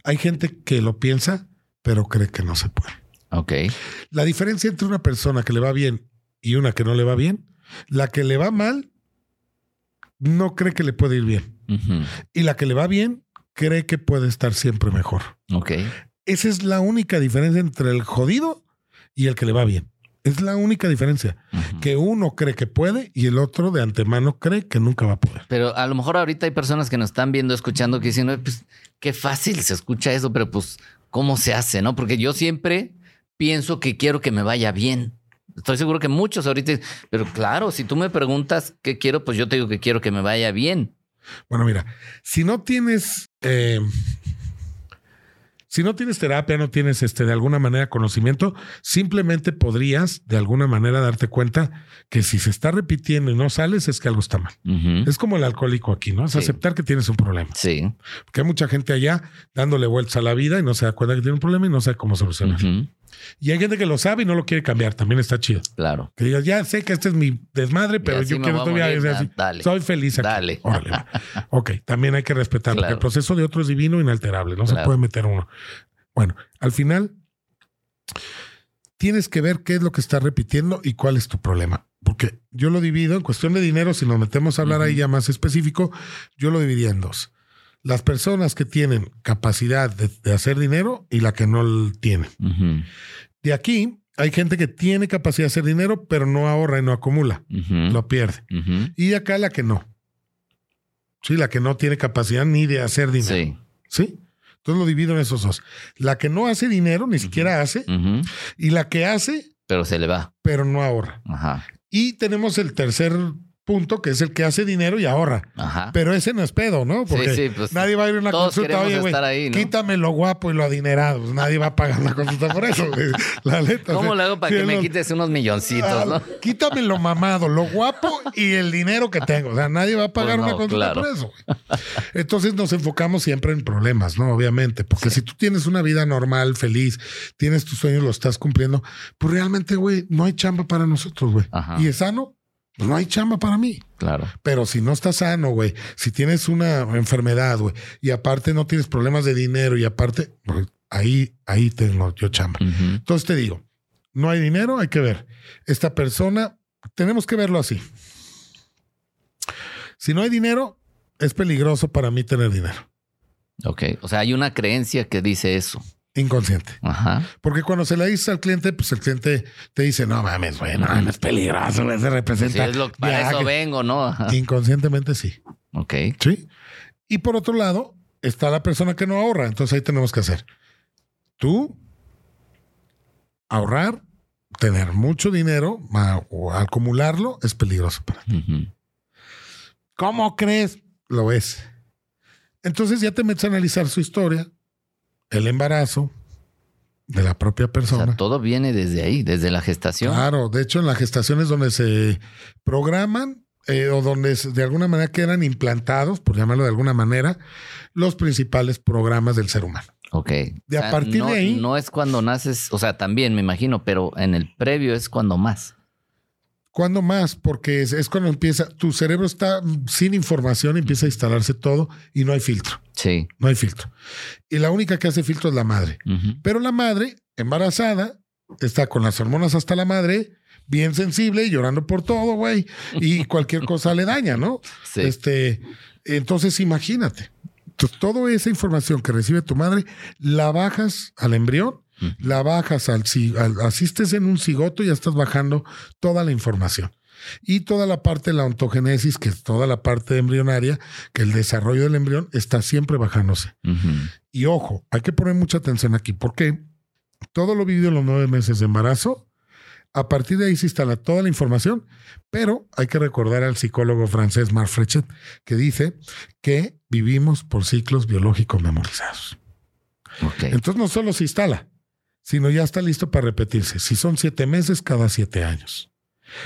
Hay gente que lo piensa, pero cree que no se puede. Ok. La diferencia entre una persona que le va bien y una que no le va bien, la que le va mal no cree que le puede ir bien. Y la que le va bien cree que puede estar siempre mejor. Ok. Esa es la única diferencia entre el jodido y el que le va bien. Es la única diferencia. Que uno cree que puede y el otro de antemano cree que nunca va a poder. Pero a lo mejor ahorita hay personas que nos están viendo, escuchando, que dicen, pues qué fácil se escucha eso, pero pues, ¿cómo se hace? ¿No? Porque yo siempre pienso que quiero que me vaya bien. Estoy seguro que muchos ahorita, pero claro, si tú me preguntas qué quiero, pues yo te digo que quiero que me vaya bien. Bueno, mira, si no tienes eh, si no tienes terapia, no tienes este, de alguna manera conocimiento, simplemente podrías de alguna manera darte cuenta que si se está repitiendo y no sales, es que algo está mal. Es como el alcohólico aquí, ¿no? Es aceptar que tienes un problema. Sí. Porque hay mucha gente allá dándole vueltas a la vida y no se da cuenta que tiene un problema y no sabe cómo solucionarlo. Y hay gente que lo sabe y no lo quiere cambiar. También está chido. Claro. Que digas, ya sé que este es mi desmadre, pero yo quiero todavía así. Dale. Soy feliz aquí. Dale. Órale. ok, también hay que respetarlo. El proceso de otro es divino, inalterable. No se puede meter uno. Bueno, al final tienes que ver qué es lo que está repitiendo y cuál es tu problema. Porque yo lo divido en cuestión de dinero, si nos metemos a hablar ahí ya más específico, yo lo dividí en dos las personas que tienen capacidad de, hacer dinero y la que no tiene. De aquí hay gente que tiene capacidad de hacer dinero, pero no ahorra y no acumula, lo pierde. Y de acá la que no. Sí, la que no tiene capacidad ni de hacer dinero. Sí. Entonces lo divido en esos dos. La que no hace dinero, ni siquiera hace, y la que hace. Pero se le va. Pero no ahorra. Y tenemos el tercer punto, que es el que hace dinero y ahorra. Ajá. Pero ese no es pedo, ¿no? Porque pues, nadie va a ir a una consulta, oye, güey, quítame lo guapo y lo adinerado. Pues, nadie va a pagar una consulta por eso, La letra. ¿Cómo lo hago para que me quites unos milloncitos, ah, no? Quítame lo mamado, lo guapo y el dinero que tengo. O sea, nadie va a pagar pues una consulta por eso. Entonces nos enfocamos siempre en problemas, ¿no? Obviamente, porque si tú tienes una vida normal, feliz, tienes tus sueños, lo estás cumpliendo, pues realmente, güey, no hay chamba para nosotros, güey. Y es sano, no hay chamba para mí. Claro. Pero si no estás sano, güey, si tienes una enfermedad, güey, y aparte no tienes problemas de dinero y aparte, pues, ahí, ahí tengo yo chamba. Entonces te digo, no hay dinero, hay que ver. Esta persona, tenemos que verlo así. Si no hay dinero, es peligroso para mí tener dinero. Ok, o sea, hay una creencia que dice eso. Inconsciente. Ajá. Porque cuando se la dices al cliente, pues el cliente te dice, no mames, bueno, no es peligroso, se representa. Sí, es lo, para eso vengo, ¿no? Inconscientemente sí. Ok. Sí. Y por otro lado, está la persona que no ahorra. Entonces ahí tenemos que hacer. Tú, ahorrar, tener mucho dinero o acumularlo es peligroso para ti. ¿Cómo crees? Lo es. Entonces ya te metes a analizar su historia, el embarazo de la propia persona. O sea, todo viene desde ahí, desde la gestación. Claro, de hecho en la gestación es donde se programan eh, o donde de alguna manera quedan implantados, por llamarlo de alguna manera, los principales programas del ser humano. Ok. De a partir de ahí. No es cuando naces, o sea, también me imagino, pero en el previo es cuando más. ¿Cuándo más? Porque es, cuando empieza, tu cerebro está sin información, empieza a instalarse todo y no hay filtro. Sí. No hay filtro. Y la única que hace filtro es la madre. Pero la madre, embarazada, está con las hormonas hasta la madre, bien sensible, llorando por todo, güey. Y cualquier cosa le daña, ¿no? Sí. Este, entonces imagínate. toda esa información que recibe tu madre, la bajas al embrión la bajas al, asistes en un cigoto y ya estás bajando toda la información. Y toda la parte de la ontogenesis, que es toda la parte embrionaria, que el desarrollo del embrión está siempre bajándose. Y ojo, hay que poner mucha atención aquí, porque todo lo vivido en los nueve meses de embarazo, a partir de ahí se instala toda la información, pero hay que recordar al psicólogo francés Marc Frechet, que dice que vivimos por ciclos biológicos memorizados. Entonces no solo se instala, sino ya está listo para repetirse. Si son siete meses, cada siete años.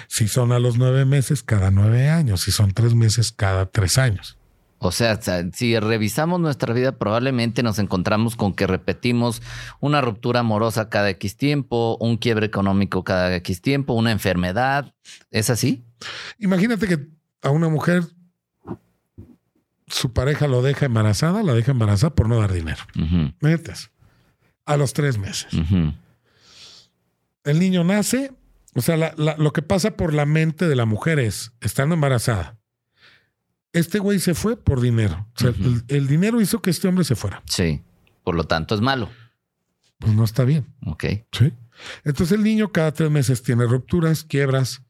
Si son a los nueve meses, cada nueve años. Si son tres meses, cada tres años. O sea, si revisamos nuestra vida, probablemente nos encontramos con que repetimos una ruptura amorosa cada X tiempo, un quiebre económico cada X tiempo, una enfermedad. ¿Es así? Imagínate que a una mujer su pareja lo deja embarazada, la deja embarazada por no dar dinero. Metes a los tres meses. El niño nace, o sea, lo que pasa por la mente de la mujer es, estando embarazada, este güey se fue por dinero. O sea, el, dinero hizo que este hombre se fuera. Sí. Por lo tanto, es malo. Pues no está bien. Ok. Sí. Entonces el niño cada tres meses tiene rupturas, quiebras,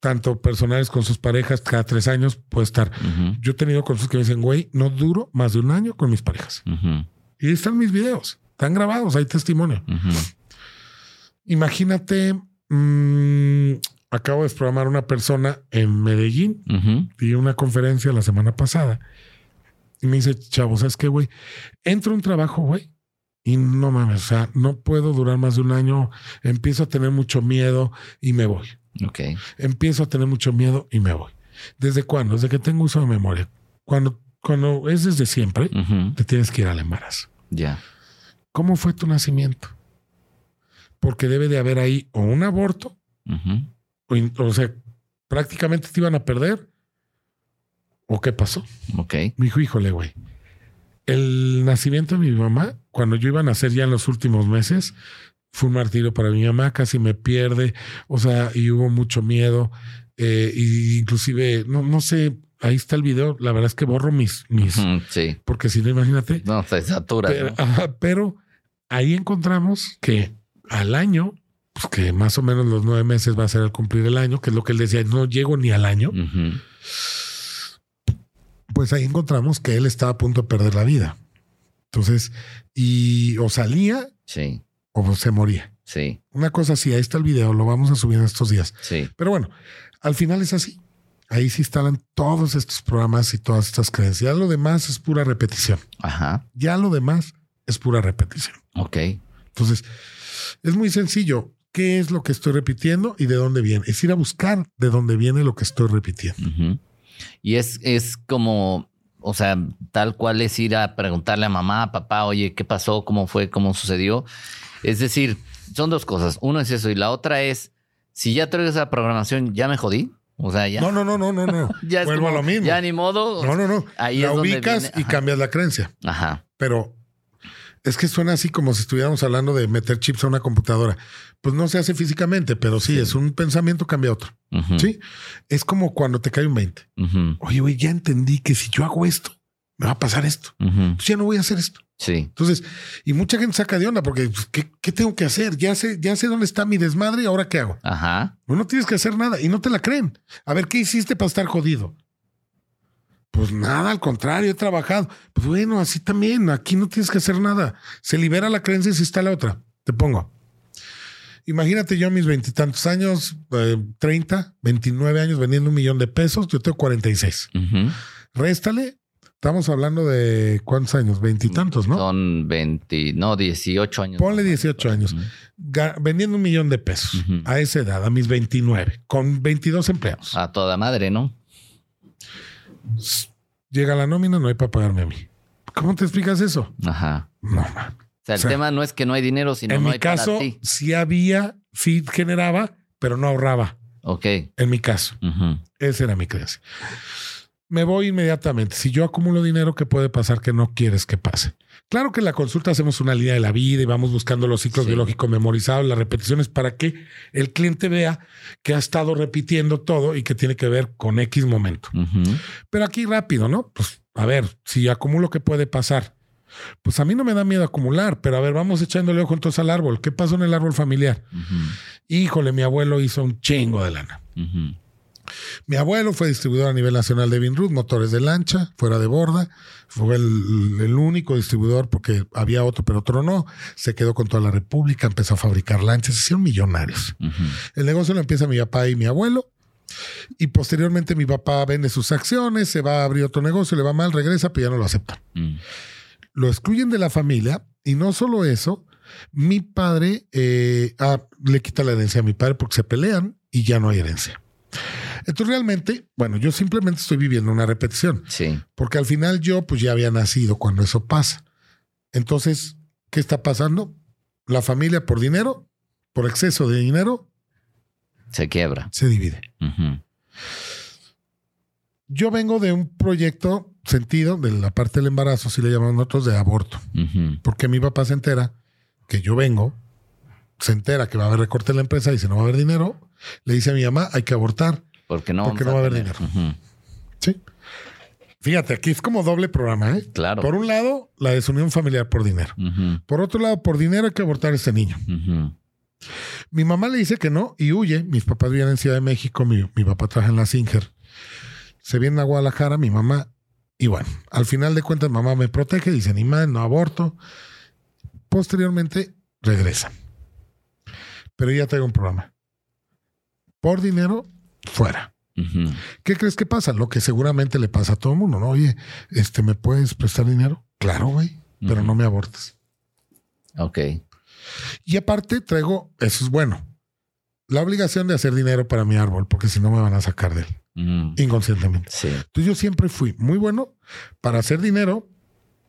tanto personales con sus parejas, cada tres años puede estar. Yo he tenido cosas que me dicen, güey, no duro más de un año con mis parejas. Y están mis videos. Están grabados, hay testimonio. Imagínate, mm, acabo de programar una persona en Medellín y una conferencia la semana pasada. Y me dice, chavo, ¿sabes qué, güey? Entro a un trabajo, güey, y no mames, o sea, no puedo durar más de un año. Empiezo a tener mucho miedo y me voy. Ok. Empiezo a tener mucho miedo y me voy. ¿Desde cuándo? Desde que tengo uso de memoria. Cuando, cuando es desde siempre, te tienes que ir al embarazo. Ya. ¿Cómo fue tu nacimiento? Porque debe de haber ahí o un aborto, o, sea, prácticamente te iban a perder, o qué pasó. Ok. Me dijo, híjole, güey. El nacimiento de mi mamá, cuando yo iba a nacer ya en los últimos meses, fue un martirio para mi mamá, casi me pierde, o sea, y hubo mucho miedo, eh, y inclusive, no, no sé, ahí está el video. La verdad es que borro mis, mis, sí. porque si no, imagínate. No, se satura. Pero, ahí encontramos que al año, pues que más o menos los nueve meses va a ser al cumplir el año, que es lo que él decía, no llego ni al año. Pues ahí encontramos que él estaba a punto de perder la vida. Entonces, y o salía sí. o se moría. Sí. Una cosa así, ahí está el video, lo vamos a subir en estos días. Sí. Pero bueno, al final es así. Ahí se instalan todos estos programas y todas estas creencias. Ya lo demás es pura repetición. Ajá. Ya lo demás es pura repetición. Ok. Entonces, es muy sencillo. ¿Qué es lo que estoy repitiendo y de dónde viene? Es ir a buscar de dónde viene lo que estoy repitiendo. Y es, es como, o sea, tal cual es ir a preguntarle a mamá, a papá, oye, ¿qué pasó? ¿Cómo fue? ¿Cómo sucedió? Es decir, son dos cosas. Uno es eso y la otra es, si ya traigo esa programación, ya me jodí. O sea, ya. No, no, no, no, no, no. ya Vuelvo a lo mismo. Ya ni modo. No, no, no. Ahí la ubicas y cambias la creencia. Ajá. Pero es que suena así como si estuviéramos hablando de meter chips a una computadora. Pues no se hace físicamente, pero sí, es un pensamiento cambia otro. Sí. Es como cuando te cae un 20. Oye, güey, ya entendí que si yo hago esto, me va a pasar esto. Entonces ya no voy a hacer esto. Sí. Entonces, y mucha gente saca de onda porque pues, ¿qué, tengo que hacer? Ya sé, ya sé dónde está mi desmadre y ahora qué hago. Ajá. Pues no tienes que hacer nada y no te la creen. A ver, ¿qué hiciste para estar jodido? Pues nada, al contrario, he trabajado. Pues bueno, así también. Aquí no tienes que hacer nada. Se libera la creencia y se está la otra. Te pongo. Imagínate yo mis veintitantos años, 30, 29 años vendiendo un millón de pesos. Yo tengo 46. Réstale. Estamos hablando de cuántos años, veintitantos, ¿no? Son 20, no, 18 años. Ponle 18 años. Vendiendo un millón de pesos a esa edad, a mis 29, con 22 empleados. A toda madre, ¿no? Llega la nómina, no hay para pagarme a mí. ¿Cómo te explicas eso? Ajá. No, man. O sea, el tema no es que no hay dinero, sino en no mi caso, sí había, sí generaba, pero no ahorraba. Ok. En mi caso. Esa era mi creencia. Me voy inmediatamente. Si yo acumulo dinero, ¿qué puede pasar que no quieres que pase? Claro que en la consulta hacemos una línea de la vida y vamos buscando los ciclos biológicos memorizados, las repeticiones, para que el cliente vea que ha estado repitiendo todo y que tiene que ver con X momento. Pero aquí rápido, ¿no? Pues a ver, si acumulo, ¿qué puede pasar? Pues a mí no me da miedo acumular, pero a ver, vamos echándole ojo entonces al árbol. ¿Qué pasó en el árbol familiar? Híjole, mi abuelo hizo un chingo de lana. Mi abuelo fue distribuidor a nivel nacional de Vinrud, motores de lancha, fuera de borda. Fue el, único distribuidor porque había otro, pero otro no. Se quedó con toda la República, empezó a fabricar lanchas, se hicieron millonarios. El negocio lo empieza mi papá y mi abuelo. Y posteriormente mi papá vende sus acciones, se va a abrir otro negocio, le va mal, regresa, pero ya no lo aceptan lo excluyen de la familia y no solo eso, mi padre eh, ah, le quita la herencia a mi padre porque se pelean y ya no hay herencia. Entonces realmente, bueno, yo simplemente estoy viviendo una repetición. Sí. Porque al final yo pues ya había nacido cuando eso pasa. Entonces, ¿qué está pasando? La familia por dinero, por exceso de dinero, se quiebra. Se divide. Yo vengo de un proyecto sentido de la parte del embarazo, si le llamamos nosotros, de aborto. Porque mi papá se entera que yo vengo, se entera que va a haber recorte en la empresa, y dice no va a haber dinero, le dice a mi mamá hay que abortar. Porque no, porque no va a haber dinero. Sí. Fíjate, aquí es como doble programa, ¿eh? Claro. Por un lado, la desunión familiar por dinero. Por otro lado, por dinero hay que abortar a este niño. Mi mamá le dice que no y huye. Mis papás viven en Ciudad de México, mi, mi papá trabaja en la Singer. Se viene a Guadalajara, mi mamá y bueno, al final de cuentas, mamá me protege, dice, ni más, no aborto. Posteriormente, regresa. Pero ya tengo un problema. Por dinero, fuera. ¿Qué crees que pasa? Lo que seguramente le pasa a todo el mundo, ¿no? Oye, este, ¿me puedes prestar dinero? Claro, güey, pero no me abortes. Ok. Y aparte traigo, eso es bueno, la obligación de hacer dinero para mi árbol, porque si no me van a sacar de él. Mm. inconscientemente. Entonces yo siempre fui muy bueno para hacer dinero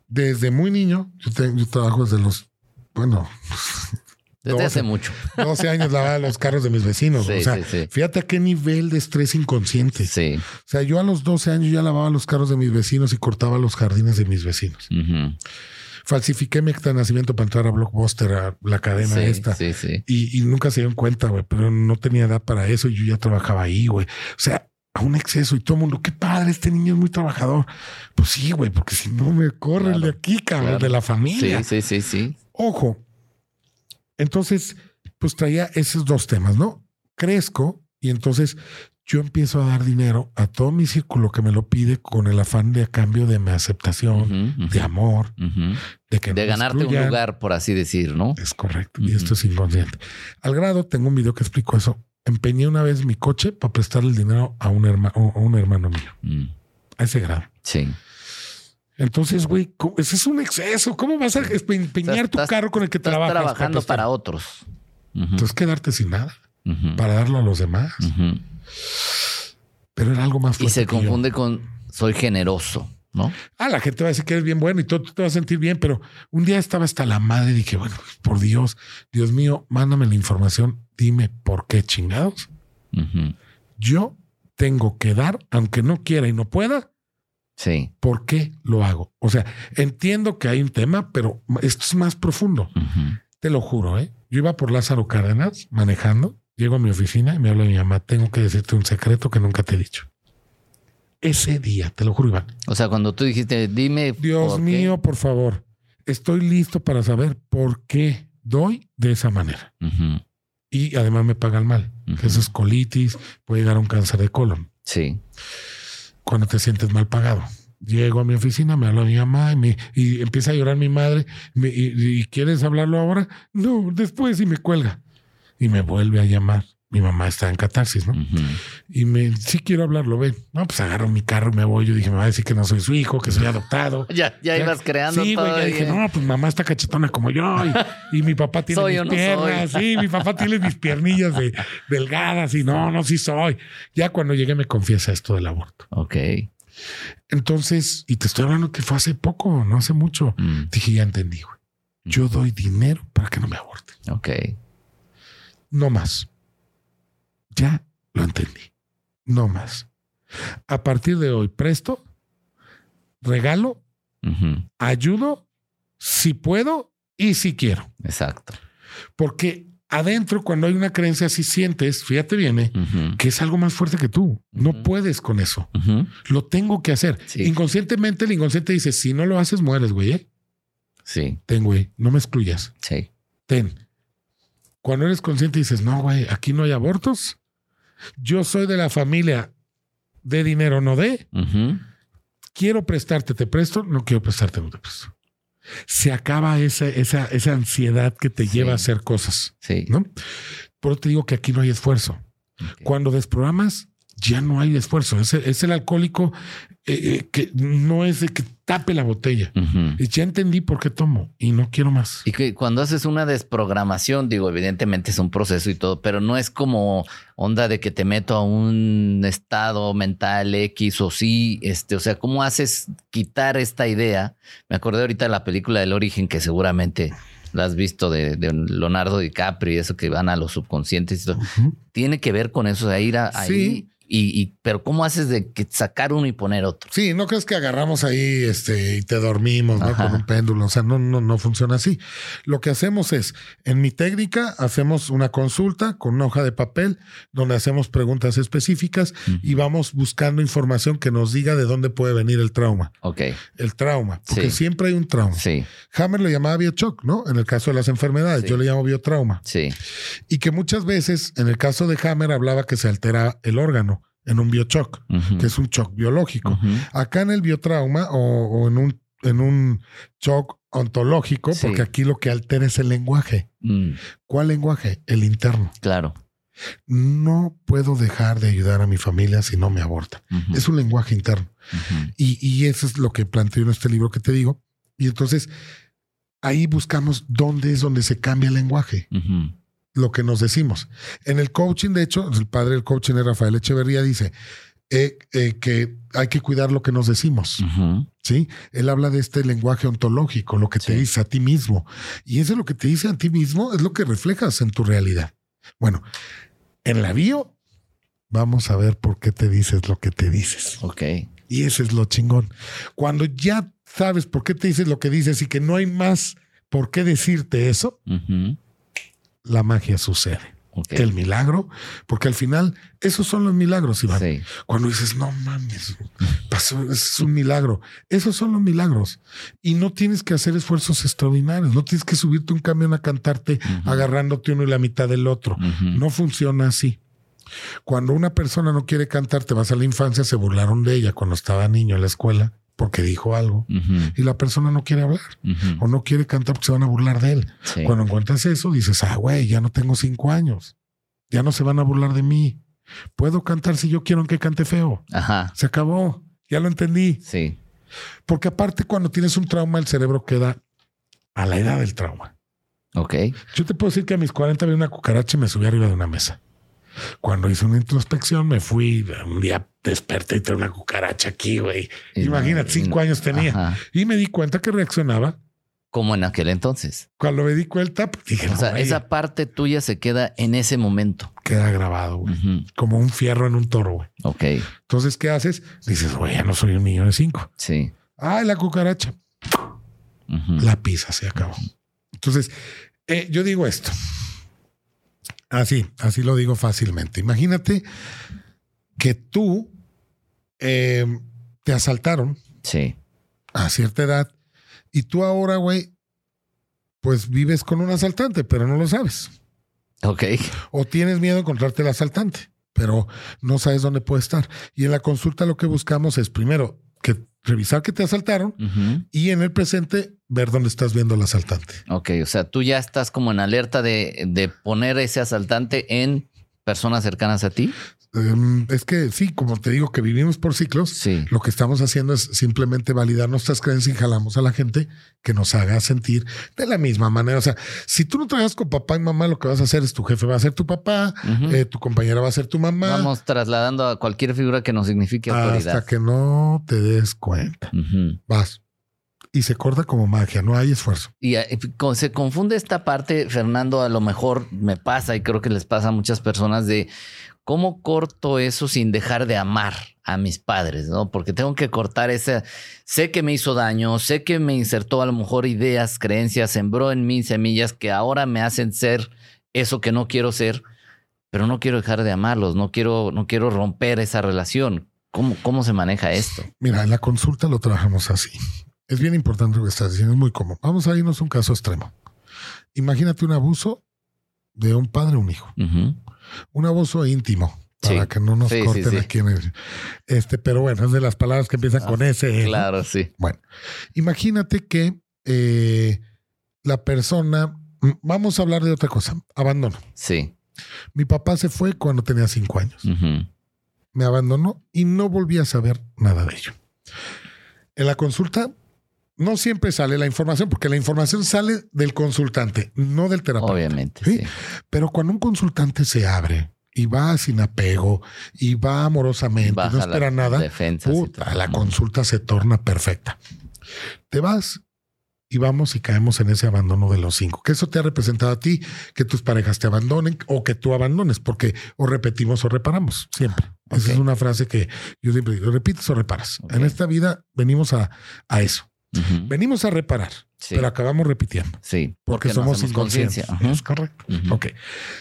desde muy niño. Yo, trabajo desde los, bueno, desde hace mucho. 12 años lavaba los carros de mis vecinos. o sea, fíjate a qué nivel de estrés inconsciente. Sí. O sea, yo a los 12 años ya lavaba los carros de mis vecinos y cortaba los jardines de mis vecinos. Falsifiqué mi acta de nacimiento para entrar a Blockbuster, a la cadena esta. Y, y, nunca se dieron cuenta, güey, pero no tenía edad para eso y yo ya trabajaba ahí, güey. O sea, a un exceso y todo el mundo, qué padre, este niño es muy trabajador. Pues sí, güey, porque si no me corre el de aquí, cabrón, de la familia. Sí, sí, sí, sí. Ojo. Entonces, pues traía esos dos temas, ¿no? Crezco y entonces yo empiezo a dar dinero a todo mi círculo que me lo pide con el afán de a cambio de mi aceptación, de amor, de que de ganarte un lugar, por así decir, ¿no? Es correcto. Y esto es inconsciente. Al grado, tengo un video que explico eso empeñé una vez mi coche para prestarle el dinero a un, hermano, a un hermano mío. Mm. A ese grado. Sí. Entonces, güey, ese es un exceso. ¿Cómo vas a empeñar tu carro con el que trabajas? trabajando para, otros. Entonces, quedarte sin nada para darlo a los demás. Pero era algo más fuerte. Y se confunde con soy generoso. ¿no? Ah, la gente va a decir que eres bien bueno y todo te vas a sentir bien, pero un día estaba hasta la madre y dije, bueno, por Dios, Dios mío, mándame la información, dime por qué chingados. Yo tengo que dar, aunque no quiera y no pueda. Sí. ¿Por qué lo hago? O sea, entiendo que hay un tema, pero esto es más profundo. Te lo juro, ¿eh? Yo iba por Lázaro Cárdenas manejando, llego a mi oficina y me habla mi mamá, tengo que decirte un secreto que nunca te he dicho. ese día, te lo juro, Iván. O sea, cuando tú dijiste, dime. Dios mío, por favor, estoy listo para saber por qué doy de esa manera. Y además me pagan mal. Eso es colitis, puede llegar a un cáncer de colon. Sí. Cuando te sientes mal pagado. Llego a mi oficina, me habla mi mamá y, me, y empieza a llorar mi madre. y, ¿Quieres hablarlo ahora? No, después y me cuelga. Y me vuelve a llamar mi mamá está en catarsis, ¿no? Y me, sí quiero hablarlo, ven. No, pues agarro mi carro y me voy. Yo dije, me va a decir que no soy su hijo, que soy adoptado. ya, ya, ibas creando sí, todo. Sí, dije, no, pues mamá está cachetona como yo. Y, mi papá tiene mis piernas. Sí, mi papá tiene mis piernillas de, delgadas. Y no, no, sí soy. Ya cuando llegué me confiesa esto del aborto. Ok. Entonces, y te estoy hablando que fue hace poco, no hace mucho. Mm. Dije, ya entendí, güey. Yo doy dinero para que no me aborten. Ok. No más. Ya lo entendí. No más. A partir de hoy, presto, regalo, ayudo, si puedo y si quiero. Exacto. Porque adentro, cuando hay una creencia así, sientes, fíjate bien, ¿eh? que es algo más fuerte que tú. No puedes con eso. Lo tengo que hacer. Inconscientemente, el inconsciente dice: si no lo haces, mueres, güey. ¿eh? Sí. Ten, güey, no me excluyas. Sí. Ten. Cuando eres consciente, dices: no, güey, aquí no hay abortos yo soy de la familia de dinero, no de. Quiero prestarte, te presto, no quiero prestarte, no te presto. Se acaba esa, esa, esa ansiedad que te lleva a hacer cosas. Sí. ¿no? Por eso te digo que aquí no hay esfuerzo. Cuando desprogramas, ya no hay esfuerzo. Es el, alcohólico eh, eh, que no es de que tape la botella. Y ya entendí por qué tomo y no quiero más. Y que cuando haces una desprogramación, digo, evidentemente es un proceso y todo, pero no es como onda de que te meto a un estado mental X o sí, este, o sea, ¿cómo haces quitar esta idea? Me acordé ahorita de la película del origen que seguramente la has visto de, Leonardo DiCaprio y eso que van a los subconscientes y todo. Tiene que ver con eso de ir a, ahí y, pero ¿cómo haces de que sacar uno y poner otro? Sí, no crees que agarramos ahí este, y te dormimos ¿no? con un péndulo. O sea, no, no, no funciona así. Lo que hacemos es, en mi técnica, hacemos una consulta con una hoja de papel donde hacemos preguntas específicas y vamos buscando información que nos diga de dónde puede venir el trauma. Ok. El trauma, porque siempre hay un trauma. Sí. Hammer lo llamaba biochoc, ¿no? En el caso de las enfermedades, yo le llamo biotrauma. Sí. Y que muchas veces, en el caso de Hammer, hablaba que se altera el órgano en un biochoc, que es un shock biológico. Acá en el biotrauma o, en un en un shock ontológico, porque aquí lo que altera es el lenguaje. Mm. ¿Cuál lenguaje? El interno. Claro. No puedo dejar de ayudar a mi familia si no me aborta. Es un lenguaje interno. y, y, eso es lo que planteo en este libro que te digo. Y entonces ahí buscamos dónde es donde se cambia el lenguaje lo que nos decimos. En el coaching, de hecho, el padre del coaching es Rafael Echeverría, dice eh, eh, que hay que cuidar lo que nos decimos. Sí, él habla de este lenguaje ontológico, lo que te dice a ti mismo. Y eso lo que te dice a ti mismo es lo que reflejas en tu realidad. Bueno, en la bio, vamos a ver por qué te dices lo que te dices. Ok. Y ese es lo chingón. Cuando ya sabes por qué te dices lo que dices y que no hay más por qué decirte eso, la magia sucede. El milagro, porque al final esos son los milagros, Iván. Cuando dices, no mames, pasó, es un milagro. Esos son los milagros. Y no tienes que hacer esfuerzos extraordinarios. No tienes que subirte un camión a cantarte agarrándote uno y la mitad del otro. No funciona así. Cuando una persona no quiere cantar, te vas a la infancia, se burlaron de ella cuando estaba niño en la escuela porque dijo algo y la persona no quiere hablar o no quiere cantar porque se van a burlar de él. Cuando encuentras eso, dices, ah, güey, ya no tengo cinco años, ya no se van a burlar de mí. Puedo cantar si yo quiero aunque cante feo. Ajá. Se acabó, ya lo entendí. Sí. Porque aparte cuando tienes un trauma, el cerebro queda a la edad del trauma. Ok. Yo te puedo decir que a mis 40 vi una cucaracha y me subí arriba de una mesa. Cuando hice una introspección, me fui un día desperté y tenía una cucaracha aquí, güey. Imagínate, cinco años tenía. Y me di cuenta que reaccionaba. Como en aquel entonces. Cuando me di cuenta, pues, dije, o sea, esa parte tuya se queda en ese momento. Queda grabado, güey. Como un fierro en un toro, güey. Ok. Entonces, ¿qué haces? Dices, güey, ya no soy un niño de cinco. Sí. Ay, la cucaracha. La pisa, se acabó. Entonces, eh, yo digo esto. Así, así lo digo fácilmente. Imagínate que tú eh, te asaltaron. Sí. A cierta edad. Y tú ahora, güey, pues vives con un asaltante, pero no lo sabes. Ok. O tienes miedo de encontrarte el asaltante, pero no sabes dónde puede estar. Y en la consulta lo que buscamos es primero que revisar que te asaltaron y en el presente ver dónde estás viendo al asaltante. Ok, o sea, tú ya estás como en alerta de, de poner ese asaltante en personas cercanas a ti. Em, es que sí, como te digo que vivimos por ciclos, Sí. lo que estamos haciendo es simplemente validar nuestras creencias y jalamos a la gente que nos haga sentir de la misma manera. O sea, si tú no trabajas con papá y mamá, lo que vas a hacer es tu jefe va a ser tu papá, eh, tu compañera va a ser tu mamá, Vamos trasladando a cualquier figura que nos signifique autoridad. hasta que no te des cuenta. Vas. Y se corta como magia, no hay esfuerzo. Y eh, se confunde esta parte, Fernando, a lo mejor me pasa y creo que les pasa a muchas personas de cómo corto eso sin dejar de amar a mis padres, ¿no? Porque tengo que cortar ese, sé que me hizo daño, sé que me insertó a lo mejor ideas, creencias, sembró en mí semillas que ahora me hacen ser eso que no quiero ser, pero no quiero dejar de amarlos, no quiero, no quiero romper esa relación. ¿Cómo, cómo se maneja esto? Mira, en la consulta lo trabajamos así. Es bien importante lo que estás diciendo, es muy común. Vamos a irnos a un caso extremo. Imagínate un abuso de un padre a un hijo. Un abuso íntimo, para Sí. que no nos Sí, corten sí. aquí en el... Este, pero bueno, es de las palabras que empiezan con ese. ¿no? Claro, sí. Bueno, imagínate que eh, la persona... Vamos a hablar de otra cosa. Abandono. Sí. Mi papá se fue cuando tenía cinco años. Me abandonó y no volví a saber nada de ello. En la consulta no siempre sale la información, porque la información sale del consultante, no del terapeuta. Obviamente, ¿sí? sí. Pero cuando un consultante se abre y va sin apego y va amorosamente, Baja no espera nada, puta, la consulta se torna perfecta. Te vas y vamos y caemos en ese abandono de los cinco. Que eso te ha representado a ti, que tus parejas te abandonen o que tú abandones, porque o repetimos o reparamos, siempre. Esa es una frase que yo siempre digo, repites o reparas. En esta vida venimos a, a eso. Venimos a reparar, Sí. pero acabamos repitiendo. Sí, Porque, somos inconscientes. Es correcto. Ok.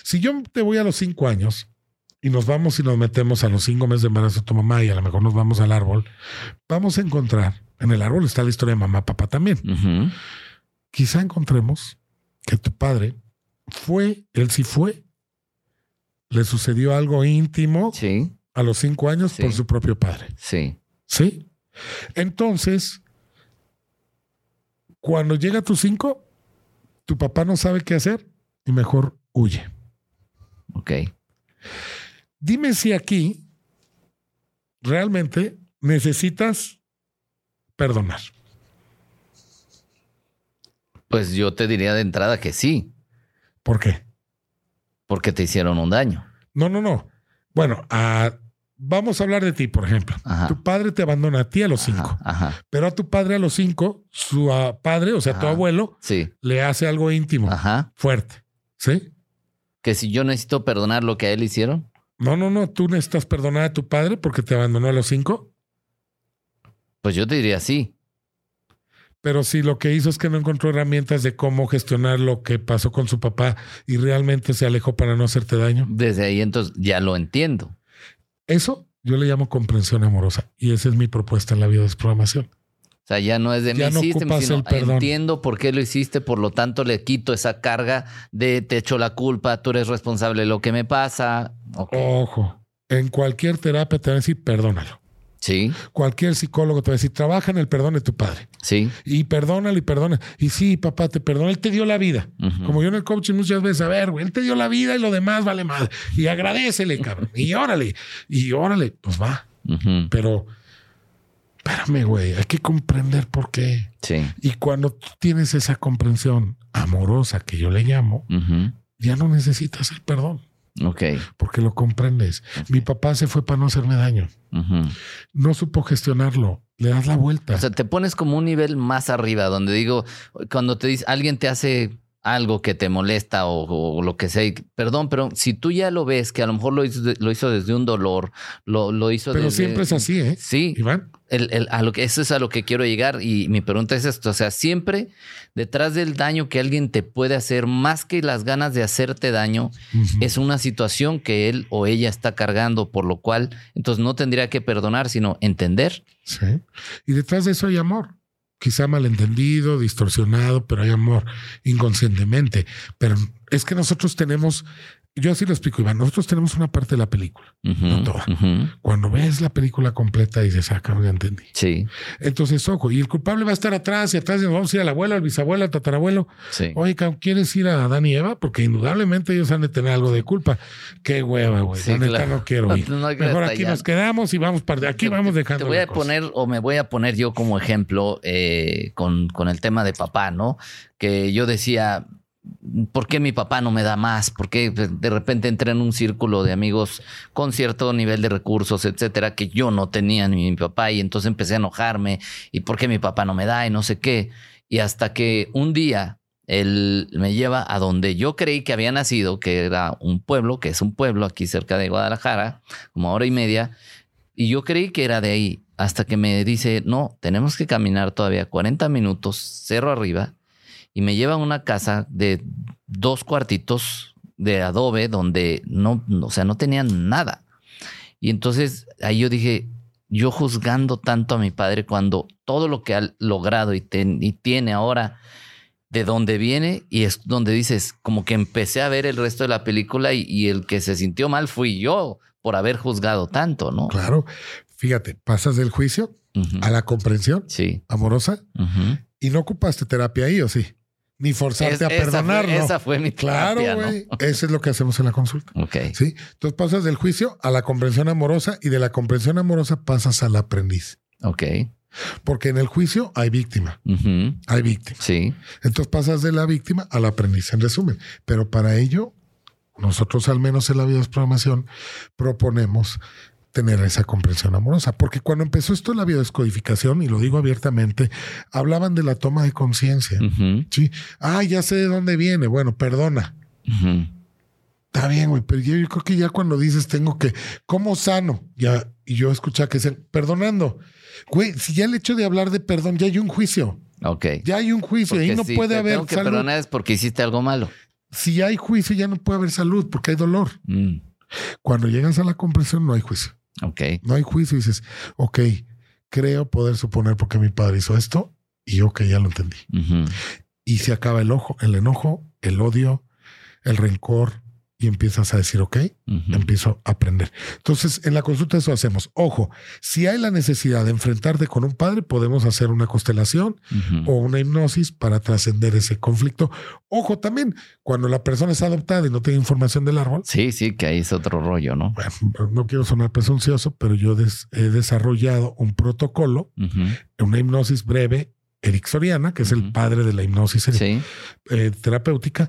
Si yo te voy a los cinco años y nos vamos y nos metemos a los cinco meses de embarazo de tu mamá y a lo mejor nos vamos al árbol, vamos a encontrar, en el árbol está la historia de mamá, papá también. Quizá encontremos que tu padre fue, él sí fue, le sucedió algo íntimo Sí, a los cinco años Sí. por su propio padre. sí. ¿Sí? Entonces, cuando llega a tus cinco, tu papá no sabe qué hacer y mejor huye. Ok. Dime si aquí realmente necesitas perdonar. Pues yo te diría de entrada que sí, ¿Por qué? porque te hicieron un daño. No, no, no. Bueno, ah, vamos a hablar de ti, por ejemplo. Ajá. Tu padre te abandona a ti a los cinco, Ajá, pero a tu padre a los cinco, su ah, padre, o sea, tu abuelo, Sí, le hace algo íntimo, ajá. fuerte. ¿Sí? Que si yo necesito perdonar lo que a él hicieron, No, no, no. Tú necesitas perdonar a tu padre porque te abandonó a los cinco. pues yo te diría sí. Pero si lo que hizo es que no encontró herramientas de cómo gestionar lo que pasó con su papá y realmente se alejó para no hacerte daño. Desde ahí entonces ya lo entiendo. Eso yo le llamo comprensión amorosa y esa es mi propuesta en la biodesprogramación. O sea, ya no es de Ya mi no ocupas sino el perdón. entiendo por qué lo hiciste, por lo tanto le quito esa carga de te echo la culpa, tú eres responsable de lo que me pasa. Ojo, en cualquier terapia te va a decir perdónalo. Sí, Cualquier psicólogo te va a decir trabaja en el perdón de tu padre sí. y perdónalo y perdona. Y sí, papá, te perdona, él te dio la vida. Como yo en el coaching muchas veces, a ver, güey, él te dio la vida y lo demás vale madre. Y agradecele, cabrón. Y órale, y órale, pues va. Pero, espérame, güey, hay que comprender por qué. Sí. Y cuando tú tienes esa comprensión amorosa que yo le llamo, ya no necesitas el perdón, Ok. porque lo comprendes. Mi papá se fue para no hacerme daño. No supo gestionarlo. Le das la vuelta. O sea, te pones como un nivel más arriba, donde digo, cuando te dice, alguien te hace algo que te molesta o, lo que sea. Perdón, pero si tú ya lo ves, que a lo mejor lo hizo, lo hizo desde un dolor, lo, lo hizo pero siempre es así, ¿eh? Sí. Iván. El, a lo que, eso es a lo que quiero llegar y mi pregunta es esto, o sea, siempre detrás del daño que alguien te puede hacer, más que las ganas de hacerte daño, es una situación que él o ella está cargando, por lo cual entonces no tendría que perdonar, sino entender. Sí. Y detrás de eso hay amor quizá malentendido, distorsionado, pero hay amor inconscientemente. Pero es que nosotros tenemos yo así lo explico, Iván. Nosotros tenemos una parte de la película, no toda. Cuando ves la película completa dices, ah, cabrón, ya entendí. Sí. Entonces, ojo, y el culpable va a estar atrás y atrás y nos vamos a ir al abuelo, al bisabuelo, al tatarabuelo. Sí. Oye, ¿quieres ir a Dani y Eva? Porque indudablemente ellos han de tener algo de culpa. Qué hueva, güey. Sí, no quiero ir. Mejor aquí nos quedamos y vamos para aquí vamos dejando. Te voy a poner, o me voy a poner yo como ejemplo eh, con, con el tema de papá, ¿no? Que yo decía, ¿por qué mi papá no me da más? ¿Por qué de repente entré en un círculo de amigos con cierto nivel de recursos, etcétera, que yo no tenía ni mi papá? Y entonces empecé a enojarme. ¿Y por qué mi papá no me da? Y no sé qué. Y hasta que un día él me lleva a donde yo creí que había nacido, que era un pueblo, que es un pueblo aquí cerca de Guadalajara, como hora y media. Y yo creí que era de ahí, hasta que me dice, no, tenemos que caminar todavía 40 minutos, cerro arriba y me llevan a una casa de dos cuartitos de adobe donde no, o sea, no tenían nada. Y entonces ahí yo dije, yo juzgando tanto a mi padre cuando todo lo que ha logrado y, tiene ahora, de dónde viene, y es donde dices, como que empecé a ver el resto de la película y, el que se sintió mal fui yo por haber juzgado tanto, ¿no? Claro, fíjate, pasas del juicio a la comprensión sí. amorosa y no ocupaste terapia ahí, ¿o sí? Ni forzarte a perdonar. Esa fue mi Claro, güey. Eso es lo que hacemos en la consulta. Ok. Sí. Entonces pasas del juicio a la comprensión amorosa y de la comprensión amorosa pasas al aprendiz. Ok. Porque en el juicio hay víctima. Hay víctima. Sí. Entonces pasas de la víctima al aprendiz, en resumen. Pero para ello, nosotros al menos en la programación proponemos tener esa comprensión amorosa. Porque cuando empezó esto la biodescodificación, y lo digo abiertamente, hablaban de la toma de conciencia. Sí. Ah, ya sé de dónde viene. Bueno, perdona. Está bien, güey, pero yo, creo que ya cuando dices tengo que, ¿cómo sano? Ya, y yo escuchaba que dicen, perdonando. Güey, si ya el hecho de hablar de perdón, ya hay un juicio. Ok. Ya hay un juicio, y ahí no puede haber tengo que perdonar es porque hiciste algo malo. Si hay juicio, ya no puede haber salud, porque hay dolor. Mm. Cuando llegas a la comprensión, no hay juicio. No hay juicio. dices, ok, creo poder suponer por qué mi padre hizo esto y ok, ya lo entendí. Y se acaba el ojo, el enojo, el odio, el rencor, y empiezas a decir, ok, empiezo a aprender. Entonces, en la consulta eso hacemos. Ojo, si hay la necesidad de enfrentarte con un padre, podemos hacer una constelación o una hipnosis para trascender ese conflicto. Ojo, también cuando la persona es adoptada y no tiene información del árbol. Sí, sí, que ahí es otro rollo, ¿no? no quiero sonar presuncioso, pero yo he desarrollado un protocolo, una hipnosis breve ericksoniana, que es el padre de la hipnosis eh, terapéutica,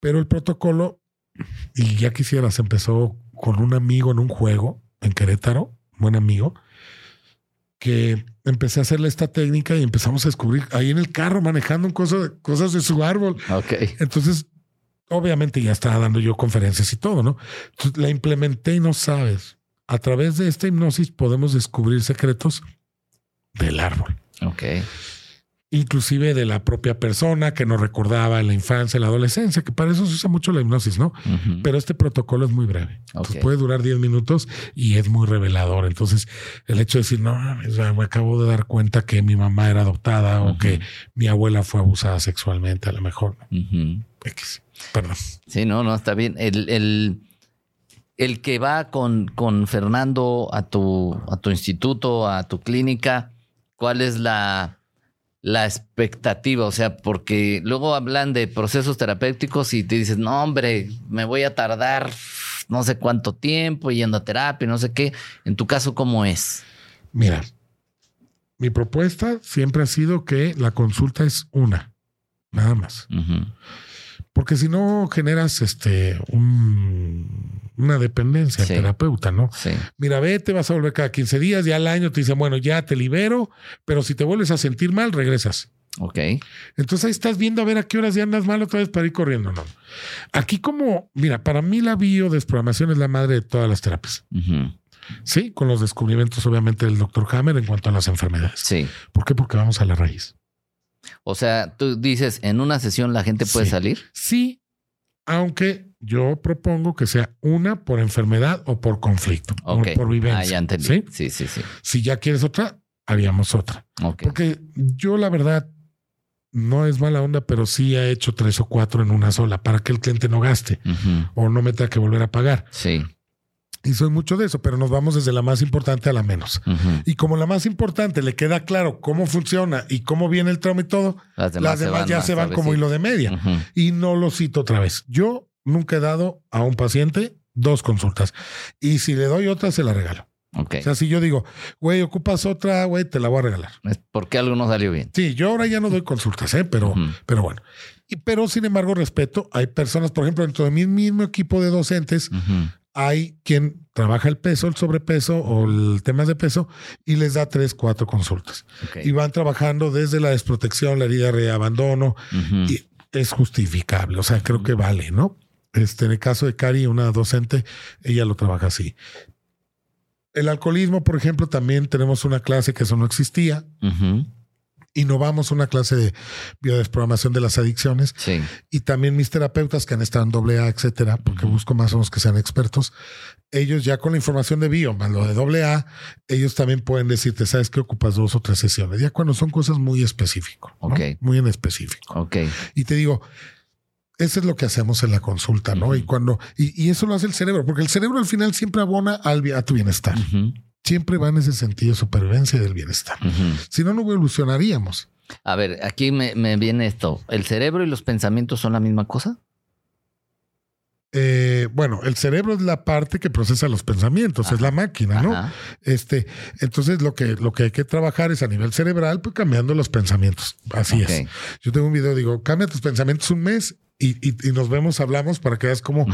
pero el protocolo y ya quisieras, empezó con un amigo en un juego en Querétaro, buen amigo, que empecé a hacerle esta técnica y empezamos a descubrir ahí en el carro manejando cosas, cosas de su árbol. Ok. Entonces, obviamente ya estaba dando yo conferencias y todo, ¿no? Entonces, la implementé y no sabes. A través de esta hipnosis podemos descubrir secretos del árbol. Ok inclusive de la propia persona que nos recordaba en la infancia, en la adolescencia, que para eso se usa mucho la hipnosis, ¿no? Pero este protocolo es muy breve. puede durar 10 minutos y es muy revelador. Entonces, el hecho de decir, no, me acabo de dar cuenta que mi mamá era adoptada o que mi abuela fue abusada sexualmente, a lo mejor. X. Perdón. Sí, no, no, está bien. El, el, el que va con, con Fernando a tu, a tu instituto, a tu clínica, ¿cuál es la la expectativa, o sea, porque luego hablan de procesos terapéuticos y te dices, no, hombre, me voy a tardar no sé cuánto tiempo yendo a terapia, no sé qué. En tu caso, ¿cómo es? Mira, mi propuesta siempre ha sido que la consulta es una, nada más. Porque si no generas este un una dependencia terapeuta, ¿no? Sí. Mira, vete, vas a volver cada 15 días, ya al año te dicen, bueno, ya te libero, pero si te vuelves a sentir mal, regresas. Ok. Entonces ahí estás viendo a ver a qué horas ya andas mal otra vez para ir corriendo. No. Aquí como, mira, para mí la biodesprogramación es la madre de todas las terapias. Sí, con los descubrimientos obviamente del doctor Hammer en cuanto a las enfermedades. Sí. ¿Por qué? Porque vamos a la raíz. O sea, tú dices, en una sesión la gente puede salir. Sí, aunque yo propongo que sea una por enfermedad o por conflicto, o por vivencia. Ah, ya entendí. ¿Sí? sí, sí, sí. Si ya quieres otra, haríamos otra. Porque yo la verdad no es mala onda, pero sí ha hecho tres o cuatro en una sola para que el cliente no gaste o no me tenga que volver a pagar. Sí. Y soy mucho de eso, pero nos vamos desde la más importante a la menos. Y como la más importante le queda claro cómo funciona y cómo viene el trauma y todo, las demás, ya se van como hilo de media. Y no lo cito otra vez. Yo nunca he dado a un paciente dos consultas. Y si le doy otra, se la regalo. Okay. O sea, si yo digo, güey, ocupas otra, güey, te la voy a regalar. Es porque algo no salió bien. Sí, yo ahora ya no doy consultas, ¿eh? pero, pero bueno. Y, pero sin embargo, respeto, hay personas, por ejemplo, dentro de mi mismo equipo de docentes, hay quien trabaja el peso, el sobrepeso o el tema de peso y les da tres, cuatro consultas. Y van trabajando desde la desprotección, la herida de abandono y es justificable. O sea, creo que vale, ¿no? Este, en el caso de Cari, una docente, ella lo trabaja así. El alcoholismo, por ejemplo, también tenemos una clase que eso no existía innovamos una clase de biodesprogramación de las adicciones. Sí. Y también mis terapeutas que han estado en doble A, etcétera, porque busco más o menos que sean expertos. Ellos ya con la información de bio, más lo de doble A, ellos también pueden decirte, sabes que ocupas dos o tres sesiones. Ya cuando son cosas muy específicas. Muy en específico. Ok. Y te digo, eso es lo que hacemos en la consulta, ¿no? Y cuando, y, eso lo hace el cerebro, porque el cerebro al final siempre abona al, a tu bienestar siempre va en ese sentido de supervivencia del bienestar. Si no, no evolucionaríamos. A ver, aquí me, viene esto. ¿El cerebro y los pensamientos son la misma cosa? Eh, bueno, el cerebro es la parte que procesa los pensamientos, es la máquina, ¿no? Este, entonces lo que, lo que hay que trabajar es a nivel cerebral, pues cambiando los pensamientos. Así es. Yo tengo un video, digo, cambia tus pensamientos un mes y, nos vemos, hablamos para que veas cómo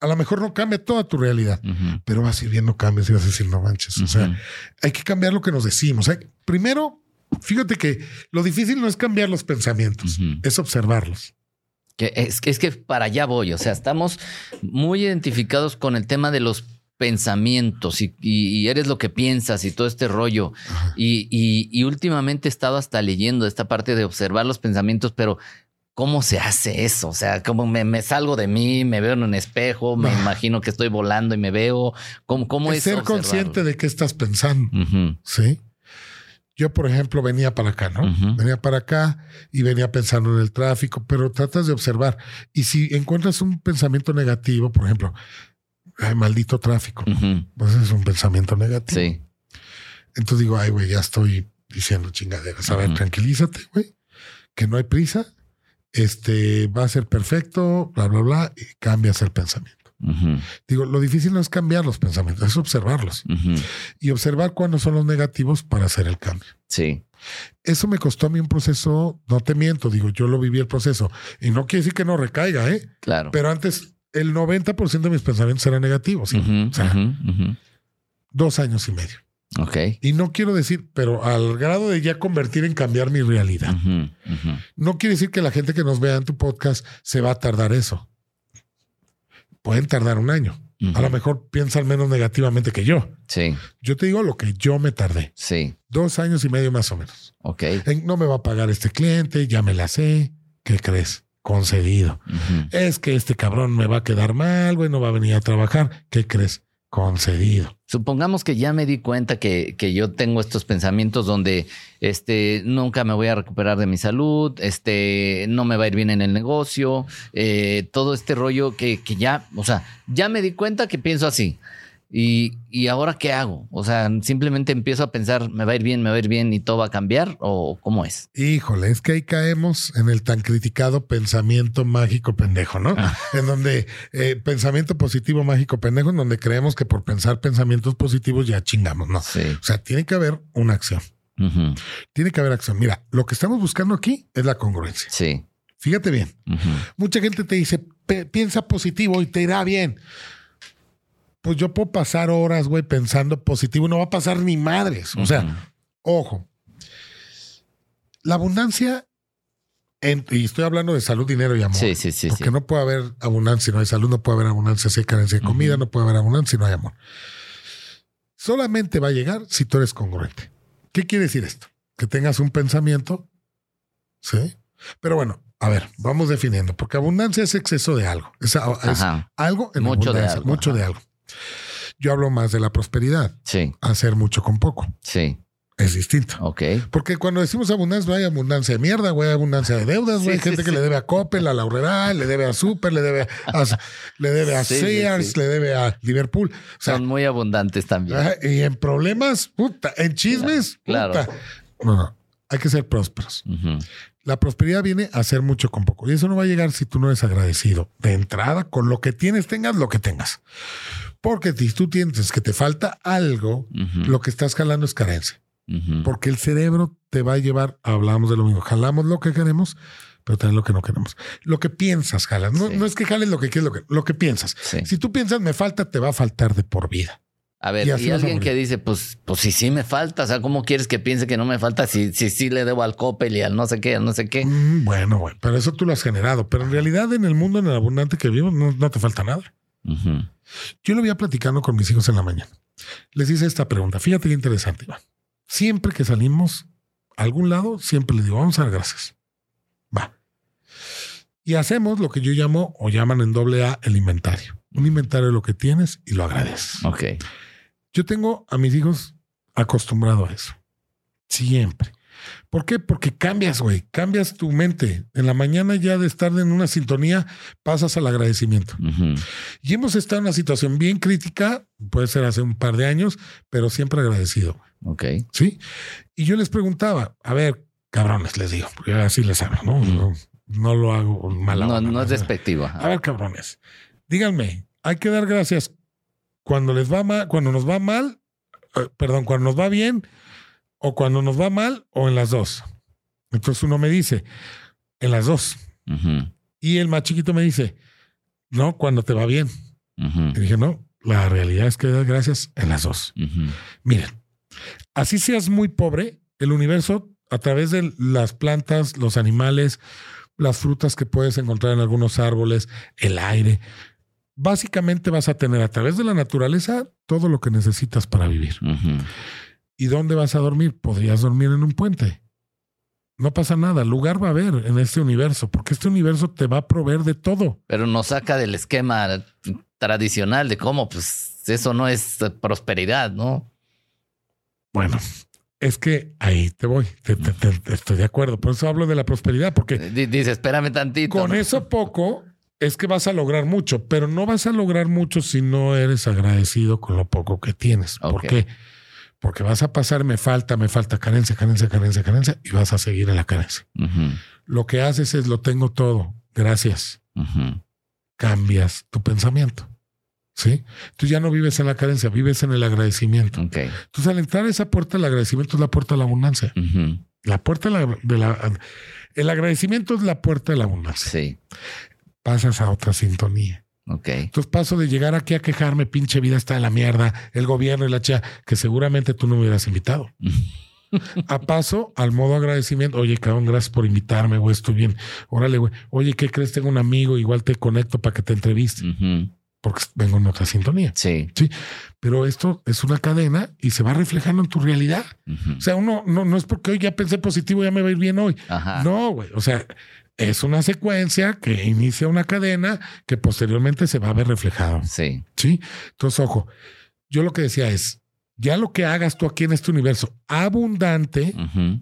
a lo mejor no cambia toda tu realidad, pero vas a ir viendo cambios y vas a decir, no manches. O sea, hay que cambiar lo que nos decimos. primero, fíjate que lo difícil no es cambiar los pensamientos, es observarlos. Que es, es, que para allá voy. O sea, estamos muy identificados con el tema de los pensamientos y, eres lo que piensas y todo este rollo. Y, y, últimamente he estado hasta leyendo esta parte de observar los pensamientos, pero ¿Cómo se hace eso? O sea, como me, salgo de mí, me veo en un espejo, me imagino que estoy volando y me veo. ¿Cómo, cómo es? Ser consciente de qué estás pensando. Sí. Yo, por ejemplo, venía para acá, ¿no? Venía para acá y venía pensando en el tráfico, pero tratas de observar. Y si encuentras un pensamiento negativo, por ejemplo, ay, maldito tráfico, pues es un pensamiento negativo. Sí. Entonces digo, ay, güey, ya estoy diciendo chingaderas. A ver, tranquilízate, güey, que no hay prisa este va a ser perfecto, bla, bla, bla, y cambias el pensamiento. Digo, lo difícil no es cambiar los pensamientos, es observarlos y observar cuándo son los negativos para hacer el cambio. Sí. Eso me costó a mí un proceso, no te miento, digo, yo lo viví el proceso y no quiere decir que no recaiga, ¿eh? Claro. Pero antes el 90% de mis pensamientos eran negativos. o sea, dos años y medio. Ok. Y no quiero decir, pero al grado de ya convertir en cambiar mi realidad. No quiere decir que la gente que nos vea en tu podcast se va a tardar eso. Pueden tardar un año. A lo mejor piensan menos negativamente que yo. Sí. Yo te digo lo que yo me tardé. Sí. Dos años y medio más o menos. Ok. no me va a pagar este cliente, ya me la sé. ¿Qué crees? Concedido. Es que este cabrón me va a quedar mal, güey, no va a venir a trabajar. ¿Qué crees? Concedido. Supongamos que ya me di cuenta que, que, yo tengo estos pensamientos donde este, nunca me voy a recuperar de mi salud, este, no me va a ir bien en el negocio, eh, todo este rollo que, que ya, o sea, ya me di cuenta que pienso así. Y, y, ahora qué hago? O sea, simplemente empiezo a pensar, me va a ir bien, me va a ir bien y todo va a cambiar o cómo es? Híjole, es que ahí caemos en el tan criticado pensamiento mágico pendejo, ¿no? Ah. En donde eh, pensamiento positivo mágico pendejo, en donde creemos que por pensar pensamientos positivos ya chingamos, ¿no? Sí. O sea, tiene que haber una acción. Tiene que haber acción. Mira, lo que estamos buscando aquí es la congruencia. Sí. Fíjate bien. Mucha gente te dice, piensa positivo y te irá bien pues yo puedo pasar horas, güey, pensando positivo, no va a pasar ni madres. O sea, ojo. la abundancia, y estoy hablando de salud, dinero y amor. Sí, sí, sí. Porque no puede haber abundancia si no hay salud, no puede haber abundancia si hay carencia de comida, no puede haber abundancia si no hay amor. Solamente va a llegar si tú eres congruente. ¿Qué quiere decir esto? Que tengas un pensamiento, ¿sí? Pero bueno, a ver, vamos definiendo, porque abundancia es exceso de algo. Es, algo en mucho de algo. Mucho de algo. Yo hablo más de la prosperidad. Sí. Hacer mucho con poco. Sí. Es distinto. Ok. Porque cuando decimos abundancia, no hay abundancia de mierda, güey, hay abundancia de deudas, güey. hay gente que le debe a Coppel, a Laurera, le debe a Super, le debe a, le debe a Sears, le debe a Liverpool. Son muy abundantes también. Y en problemas, puta, en chismes, claro. puta. No, no. Hay que ser prósperos. La prosperidad viene a hacer mucho con poco. Y eso no va a llegar si tú no eres agradecido. De entrada, con lo que tienes, tengas lo que tengas. Porque si tú tienes que te falta algo, lo que estás jalando es carencia. Porque el cerebro te va a llevar, hablamos de lo mismo, jalamos lo que queremos, pero también lo que no queremos. Lo que piensas, jalas. No, no es que jales lo que quieres, lo que, lo que piensas. Si tú piensas me falta, te va a faltar de por vida. A ver, y, alguien que dice, pues, pues si sí me falta, o sea, ¿cómo quieres que piense que no me falta si sí si, le debo al Coppel y al no sé qué, al no sé qué? Mm, bueno, bueno, pero eso tú lo has generado. Pero en realidad, en el mundo, en el abundante que vivimos, no, te falta nada. Yo lo voy a platicando con mis hijos en la mañana. Les hice esta pregunta. Fíjate qué interesante, Iván. Siempre que salimos a algún lado, siempre les digo, vamos a dar gracias. Va. Y hacemos lo que yo llamo o llaman en doble A el inventario. Un inventario de lo que tienes y lo agradeces. Ok. Yo tengo a mis hijos acostumbrado a eso. Siempre. ¿Por qué? Porque cambias, güey. Cambias tu mente. En la mañana ya de estar en una sintonía, pasas al agradecimiento. Y hemos estado en una situación bien crítica, puede ser hace un par de años, pero siempre agradecido. Ok. Sí. Y yo les preguntaba, a ver, cabrones, les digo, porque así les hablo, ¿no? no, lo hago mal. No, no es despectivo. A ver, cabrones, díganme, hay que dar gracias cuando les va mal, cuando nos va mal, eh, perdón, cuando nos va bien, o cuando nos va mal, o en las dos. Entonces uno me dice, en las dos. Y el más chiquito me dice, no, cuando te va bien. Y dije, no, la realidad es que das gracias en las dos. Miren, así seas muy pobre, el universo, a través de las plantas, los animales, las frutas que puedes encontrar en algunos árboles, el aire, básicamente vas a tener a través de la naturaleza todo lo que necesitas para vivir. ¿Y dónde vas a dormir? Podrías dormir en un puente. No pasa nada, lugar va a haber en este universo, porque este universo te va a proveer de todo. Pero nos saca del esquema tradicional de cómo, pues eso no es prosperidad, ¿no? Bueno, es que ahí te voy, estoy de acuerdo. Por eso hablo de la prosperidad, porque... Dice, espérame tantito. Con eso poco es que vas a lograr mucho, pero no vas a lograr mucho si no eres agradecido con lo poco que tienes. ¿Por qué? Porque vas a pasar, me falta, me falta carencia, carencia, carencia, carencia, y vas a seguir en la carencia. Lo que haces es, lo tengo todo, gracias. Cambias tu pensamiento. ¿Sí? Tú ya no vives en la carencia, vives en el agradecimiento. Entonces, al entrar a esa puerta, el agradecimiento es la puerta de la abundancia. La puerta de la, El agradecimiento es la puerta de la abundancia. Sí pasas a otra sintonía. Ok. Entonces paso de llegar aquí a quejarme, pinche vida está en la mierda, el gobierno y la chica, que seguramente tú no me hubieras invitado. a paso al modo agradecimiento. Oye, cabrón, gracias por invitarme, güey, estoy bien. Órale, güey. Oye, ¿qué crees? Tengo un amigo, igual te conecto para que te entreviste. Porque vengo en otra sintonía. Sí. Sí. Pero esto es una cadena y se va reflejando en tu realidad. O sea, uno no, no es porque hoy ya pensé positivo, ya me va a ir bien hoy. No, güey. O sea, es una secuencia que inicia una cadena que posteriormente se va a ver reflejado. Sí. Sí. Entonces, ojo, yo lo que decía es, ya lo que hagas tú aquí en este universo abundante,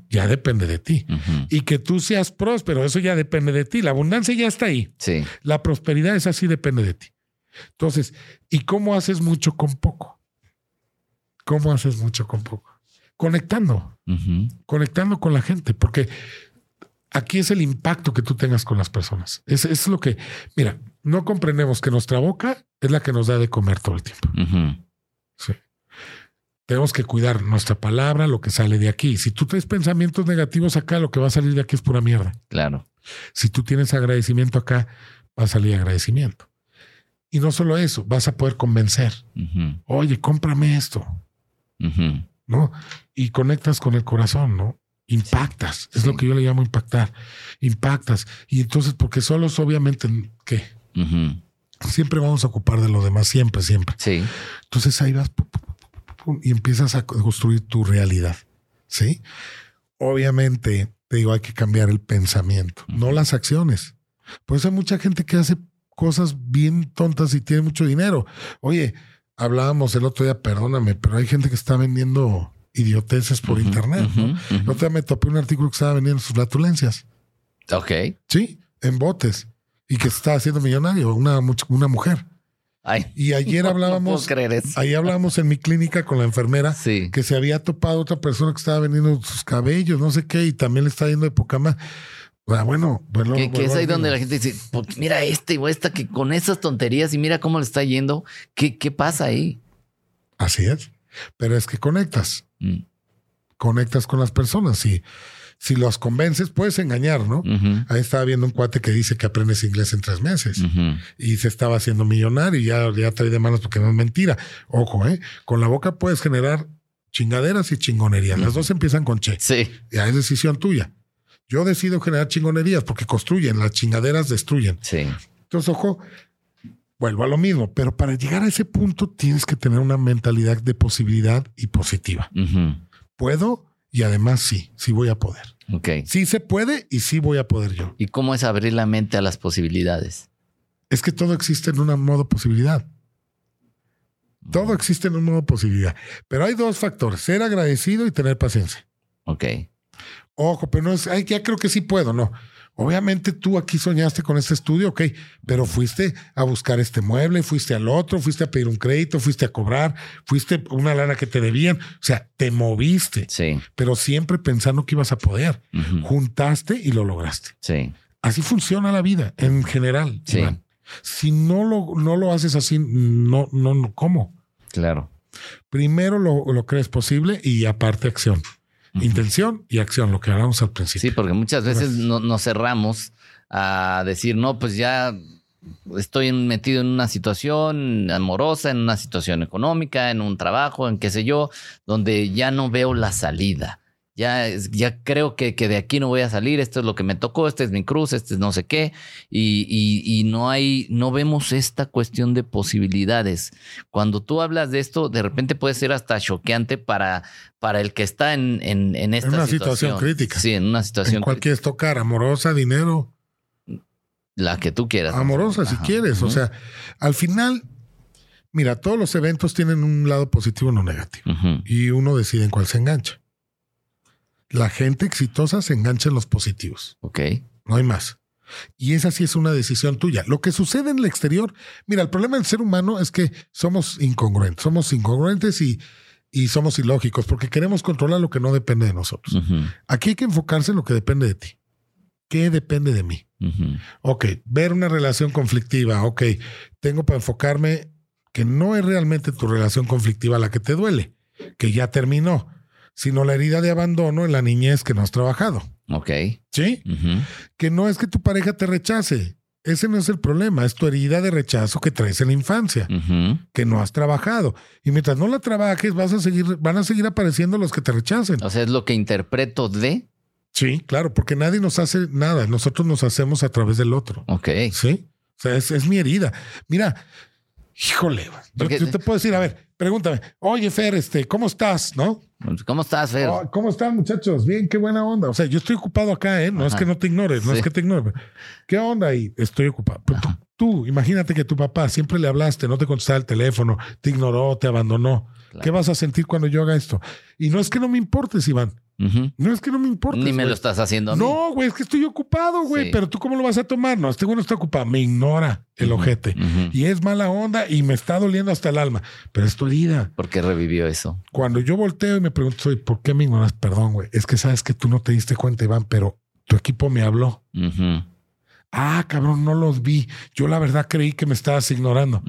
ya depende de ti. Y que tú seas próspero, eso ya depende de ti. La abundancia ya está ahí. Sí. La prosperidad es así, depende de ti. Entonces, ¿y cómo haces mucho con poco? ¿Cómo haces mucho con poco? Conectando, conectando con la gente, porque aquí es el impacto que tú tengas con las personas. Es, es lo que, mira, no comprendemos que nuestra boca es la que nos da de comer todo el tiempo. Sí. Tenemos que cuidar nuestra palabra, lo que sale de aquí. Si tú traes pensamientos negativos acá, lo que va a salir de aquí es pura mierda. Claro. Si tú tienes agradecimiento acá, va a salir agradecimiento. Y no solo eso, vas a poder convencer. Oye, cómprame esto. ¿No? Y conectas con el corazón, ¿no? Impactas. Es lo que yo le llamo impactar. Impactas. Y entonces, porque solos, obviamente, ¿qué? Siempre vamos a ocupar de lo demás, siempre, siempre. Sí. Entonces ahí vas y empiezas a construir tu realidad. Sí. Obviamente, te digo, hay que cambiar el pensamiento, no las acciones. Por eso hay mucha gente que hace cosas bien tontas y tiene mucho dinero. Oye, hablábamos el otro día, perdóname, pero hay gente que está vendiendo idioteces por internet. El otro día me topé un artículo que estaba vendiendo sus flatulencias. Ok. Sí, en botes. Y que se estaba haciendo millonario, una, una mujer. Ay, y ayer hablábamos, ahí hablábamos en mi clínica con la enfermera que se había topado otra persona que estaba vendiendo sus cabellos, no sé qué, y también le está yendo de poca más. Bueno, bueno, que, que es ahí donde la gente dice, mira este o esta que con esas tonterías y mira cómo le está yendo, ¿qué, qué pasa ahí? Así es, pero es que conectas, mm. conectas con las personas y si los convences, puedes engañar, ¿no? Ahí estaba viendo un cuate que dice que aprendes inglés en tres meses y se estaba haciendo millonario y ya, ya trae de manos porque no es mentira. Ojo, ¿eh? Con la boca puedes generar chingaderas y chingonerías. Las dos empiezan con che. Sí. Ya es decisión tuya. Yo decido generar chingonerías porque construyen, las chingaderas destruyen. Sí. Entonces, ojo, vuelvo a lo mismo, pero para llegar a ese punto tienes que tener una mentalidad de posibilidad y positiva. Puedo y además sí, sí voy a poder. Ok. Sí se puede y sí voy a poder yo. ¿Y cómo es abrir la mente a las posibilidades? Es que todo existe en un modo posibilidad. Todo existe en un modo posibilidad. Pero hay dos factores, ser agradecido y tener paciencia. Ok. Ojo, pero no es, ay, ya creo que sí puedo, no. Obviamente tú aquí soñaste con este estudio, ok, pero fuiste a buscar este mueble, fuiste al otro, fuiste a pedir un crédito, fuiste a cobrar, fuiste una lana que te debían, o sea, te moviste, sí. pero siempre pensando que ibas a poder. Juntaste y lo lograste. Sí. Así funciona la vida en general. Sí. Si no lo, no lo haces así, no, no, no, ¿cómo? Claro. Primero lo, lo crees posible y aparte acción. Intención y acción, lo que hablamos al principio. Sí, porque muchas veces no, nos cerramos a decir, no, pues ya estoy metido en una situación amorosa, en una situación económica, en un trabajo, en qué sé yo, donde ya no veo la salida ya, ya creo que, que, de aquí no voy a salir, esto es lo que me tocó, este es mi cruz, este es no sé qué, y, y, no hay, no vemos esta cuestión de posibilidades. Cuando tú hablas de esto, de repente puede ser hasta choqueante para, para el que está en, en, en esta una situación. crítica. Sí, en una situación ¿En cuál quieres tocar? ¿Amorosa, dinero? La que tú quieras. Amorosa, si quieres. O sea, al final, mira, todos los eventos tienen un lado positivo y uno negativo. Y uno decide en cuál se engancha. La gente exitosa se engancha en los positivos. Ok. No hay más. Y esa sí es una decisión tuya. Lo que sucede en el exterior, mira, el problema del ser humano es que somos incongruentes, somos incongruentes y, y somos ilógicos porque queremos controlar lo que no depende de nosotros. Aquí hay que enfocarse en lo que depende de ti. ¿Qué depende de mí? Ok, ver una relación conflictiva. Ok, tengo para enfocarme que no es realmente tu relación conflictiva la que te duele, que ya terminó sino la herida de abandono en la niñez que no has trabajado. Ok. ¿Sí? Que no es que tu pareja te rechace. Ese no es el problema, es tu herida de rechazo que traes en la infancia, que no has trabajado. Y mientras no la trabajes, vas a seguir, van a seguir apareciendo los que te rechacen. O sea, es lo que interpreto de. Sí, claro, porque nadie nos hace nada, nosotros nos hacemos a través del otro. Ok. Sí. O sea, es, mi herida. Mira, híjole, yo, yo, te puedo decir, a ver, pregúntame, oye, Fer, este, ¿cómo estás? ¿No? ¿Cómo estás, Fer? Oh, ¿Cómo están, muchachos? Bien, qué buena onda. O sea, yo estoy ocupado acá, ¿eh? No es que no te ignores, no es que te ignores. ¿Qué onda? Y estoy ocupado. tú, imagínate que tu papá siempre le hablaste, no te contestaba el teléfono, te ignoró, te abandonó. ¿Qué vas a sentir cuando yo haga esto? Y no es que no me importes, Iván. No es que no me importa. Ni me lo estás haciendo a mí. No, güey, es que estoy ocupado, güey. Pero tú, ¿cómo lo vas a tomar? No, este güey no está ocupado. Me ignora el ojete. Y es mala onda y me está doliendo hasta el alma. Pero es tu herida. ¿Por qué revivió eso? Cuando yo volteo y me pregunto, ¿por qué me ignoras? Perdón, güey. Es que sabes que tú no te diste cuenta, Iván, pero tu equipo me habló. Ah, cabrón, no los vi. Yo la verdad creí que me estabas ignorando.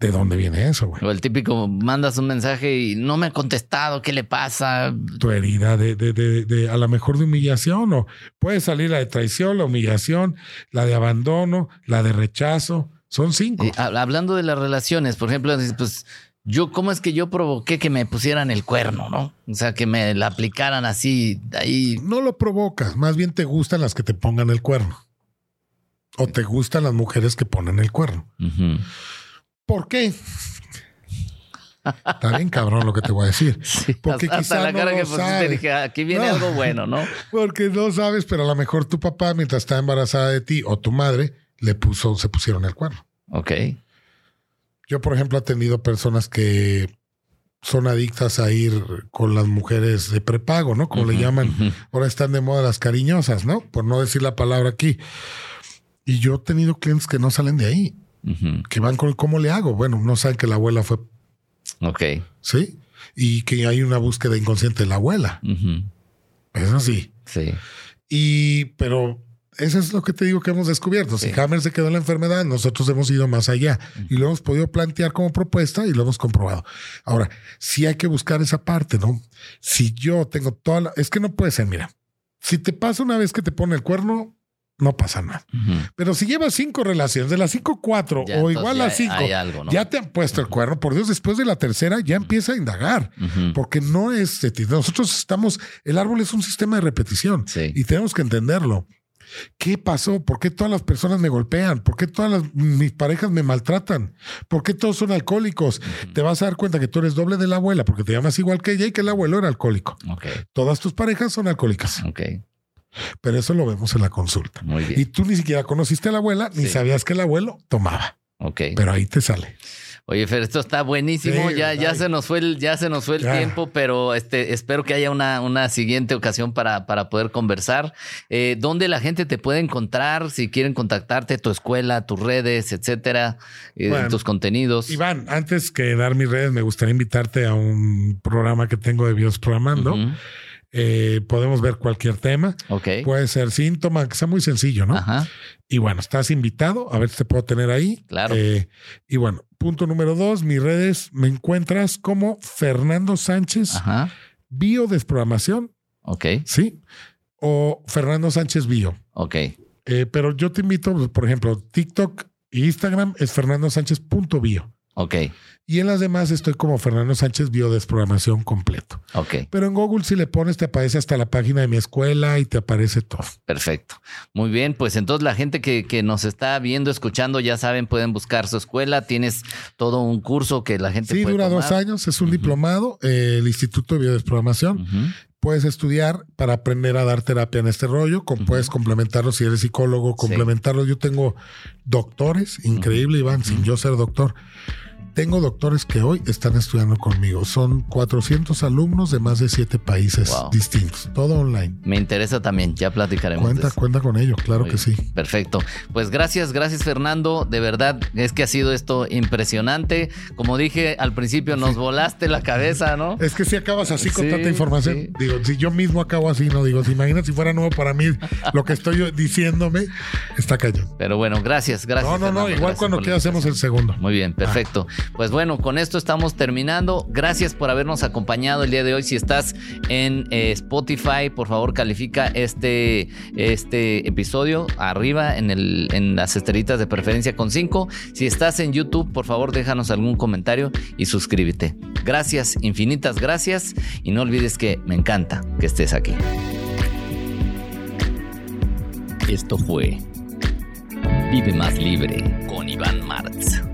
¿De dónde viene eso, güey? O el típico, mandas un mensaje y no me ha contestado, ¿qué le pasa? Tu herida de, de, de, de a lo mejor de humillación o puede salir la de traición, la humillación, la de abandono, la de rechazo. Son cinco. hablando de las relaciones, por ejemplo, pues yo, ¿cómo es que yo provoqué que me pusieran el cuerno, no? O sea, que me la aplicaran así, ahí. No lo provocas, más bien te gustan las que te pongan el cuerno. O te gustan las mujeres que ponen el cuerno. ¿Por qué? Está bien cabrón lo que te voy a decir. porque hasta, la cara que pusiste dije, aquí viene algo bueno, ¿no? Porque no sabes, pero a lo mejor tu papá, mientras está embarazada de ti, o tu madre, le puso, se pusieron el cuerno. Ok. Yo, por ejemplo, he tenido personas que son adictas a ir con las mujeres de prepago, ¿no? Como le llaman. Ahora están de moda las cariñosas, ¿no? Por no decir la palabra aquí. Y yo he tenido clientes que no salen de ahí, que van con cómo le hago. Bueno, no saben que la abuela fue. Ok. Sí. Y que hay una búsqueda inconsciente de la abuela. Eso sí. Sí. Y, pero eso es lo que te digo que hemos descubierto. Si Hammer se quedó en la enfermedad, nosotros hemos ido más allá y lo hemos podido plantear como propuesta y lo hemos comprobado. Ahora, sí hay que buscar esa parte, ¿no? Si yo tengo toda la... Es que no puede ser, mira, si te pasa una vez que te pone el cuerno, no pasa nada. Pero si llevas cinco relaciones, de las cinco, cuatro o igual a cinco, ya te han puesto el cuerno. Por Dios, después de la tercera ya empieza a indagar, porque no es. Nosotros estamos. El árbol es un sistema de repetición y tenemos que entenderlo. ¿Qué pasó? ¿Por qué todas las personas me golpean? ¿Por qué todas mis parejas me maltratan? ¿Por qué todos son alcohólicos? Te vas a dar cuenta que tú eres doble de la abuela porque te llamas igual que ella y que el abuelo era alcohólico. Todas tus parejas son alcohólicas. Pero eso lo vemos en la consulta. Y tú ni siquiera conociste a la abuela ni sabías que el abuelo tomaba. Pero ahí te sale. Oye, Fer, esto está buenísimo. ya, ya se nos fue el, ya se nos fue el tiempo, pero este, espero que haya una, una siguiente ocasión para, para poder conversar. Eh, ¿Dónde la gente te puede encontrar si quieren contactarte, tu escuela, tus redes, etcétera, eh, tus conteninedos? Iván, antes que dar mis redes, me gustaría invitarte a un programa que tengo de Bios Programando. Eh, podemos ver cualquier tema. Puede ser síntoma, que sea muy sencillo, ¿no? Y bueno, estás invitado, a ver si te puedo tener ahí. Claro. Eh, y bueno, punto número dos, mis redes me encuentras como Fernando Sánchez, Ajá. Biodesprogramación. Ok. Sí. O Fernando Sánchez Bio. Ok. Eh, pero yo te invito, por ejemplo, TikTok e Instagram es Fernando Sánchez.bio. Ok. Y en las demás estoy como Fernando Sánchez Biodesprogramación completo. Ok. Pero en Google si le pones te aparece hasta la página de mi escuela y te aparece todo. Perfecto. Muy bien, pues entonces la gente que, que nos está viendo, escuchando, ya saben, pueden buscar su escuela. Tienes todo un curso que la gente sí, dura dos años, es un diplomado, eh, el Instituto de Biodesprogramación. Puedes estudiar para aprender a dar terapia en este rollo, puedes complementarlo si eres psicólogo, complementarlo. Yo tengo doctores, increíble, Iván, sin yo ser doctor tengo doctores que hoy están estudiando conmigo. Son 400 alumnos de más de siete países distintos. Todo online. Me interesa también. Ya platicaremos. Cuenta, cuenta con ello. Claro que sí. Perfecto. Pues gracias, gracias Fernando. De verdad es que ha sido esto impresionante. Como dije al principio, nos volaste la cabeza, ¿no? Es que si acabas así con tanta información. Digo, si yo mismo acabo así, no digo, si imagina si fuera nuevo para mí lo que estoy diciéndome, está cañón. Pero bueno, gracias, gracias. No, no, no. Igual cuando quieras hacemos el segundo. Muy bien, perfecto. Pues bueno, con esto estamos terminando. Gracias por habernos acompañado el día de hoy. Si estás en eh, Spotify, por favor califica este, este episodio arriba en, el, en las estrellitas de preferencia con 5. Si estás en YouTube, por favor déjanos algún comentario y suscríbete. Gracias, infinitas gracias y no olvides que me encanta que estés aquí. Esto fue Vive más libre con Iván Martí.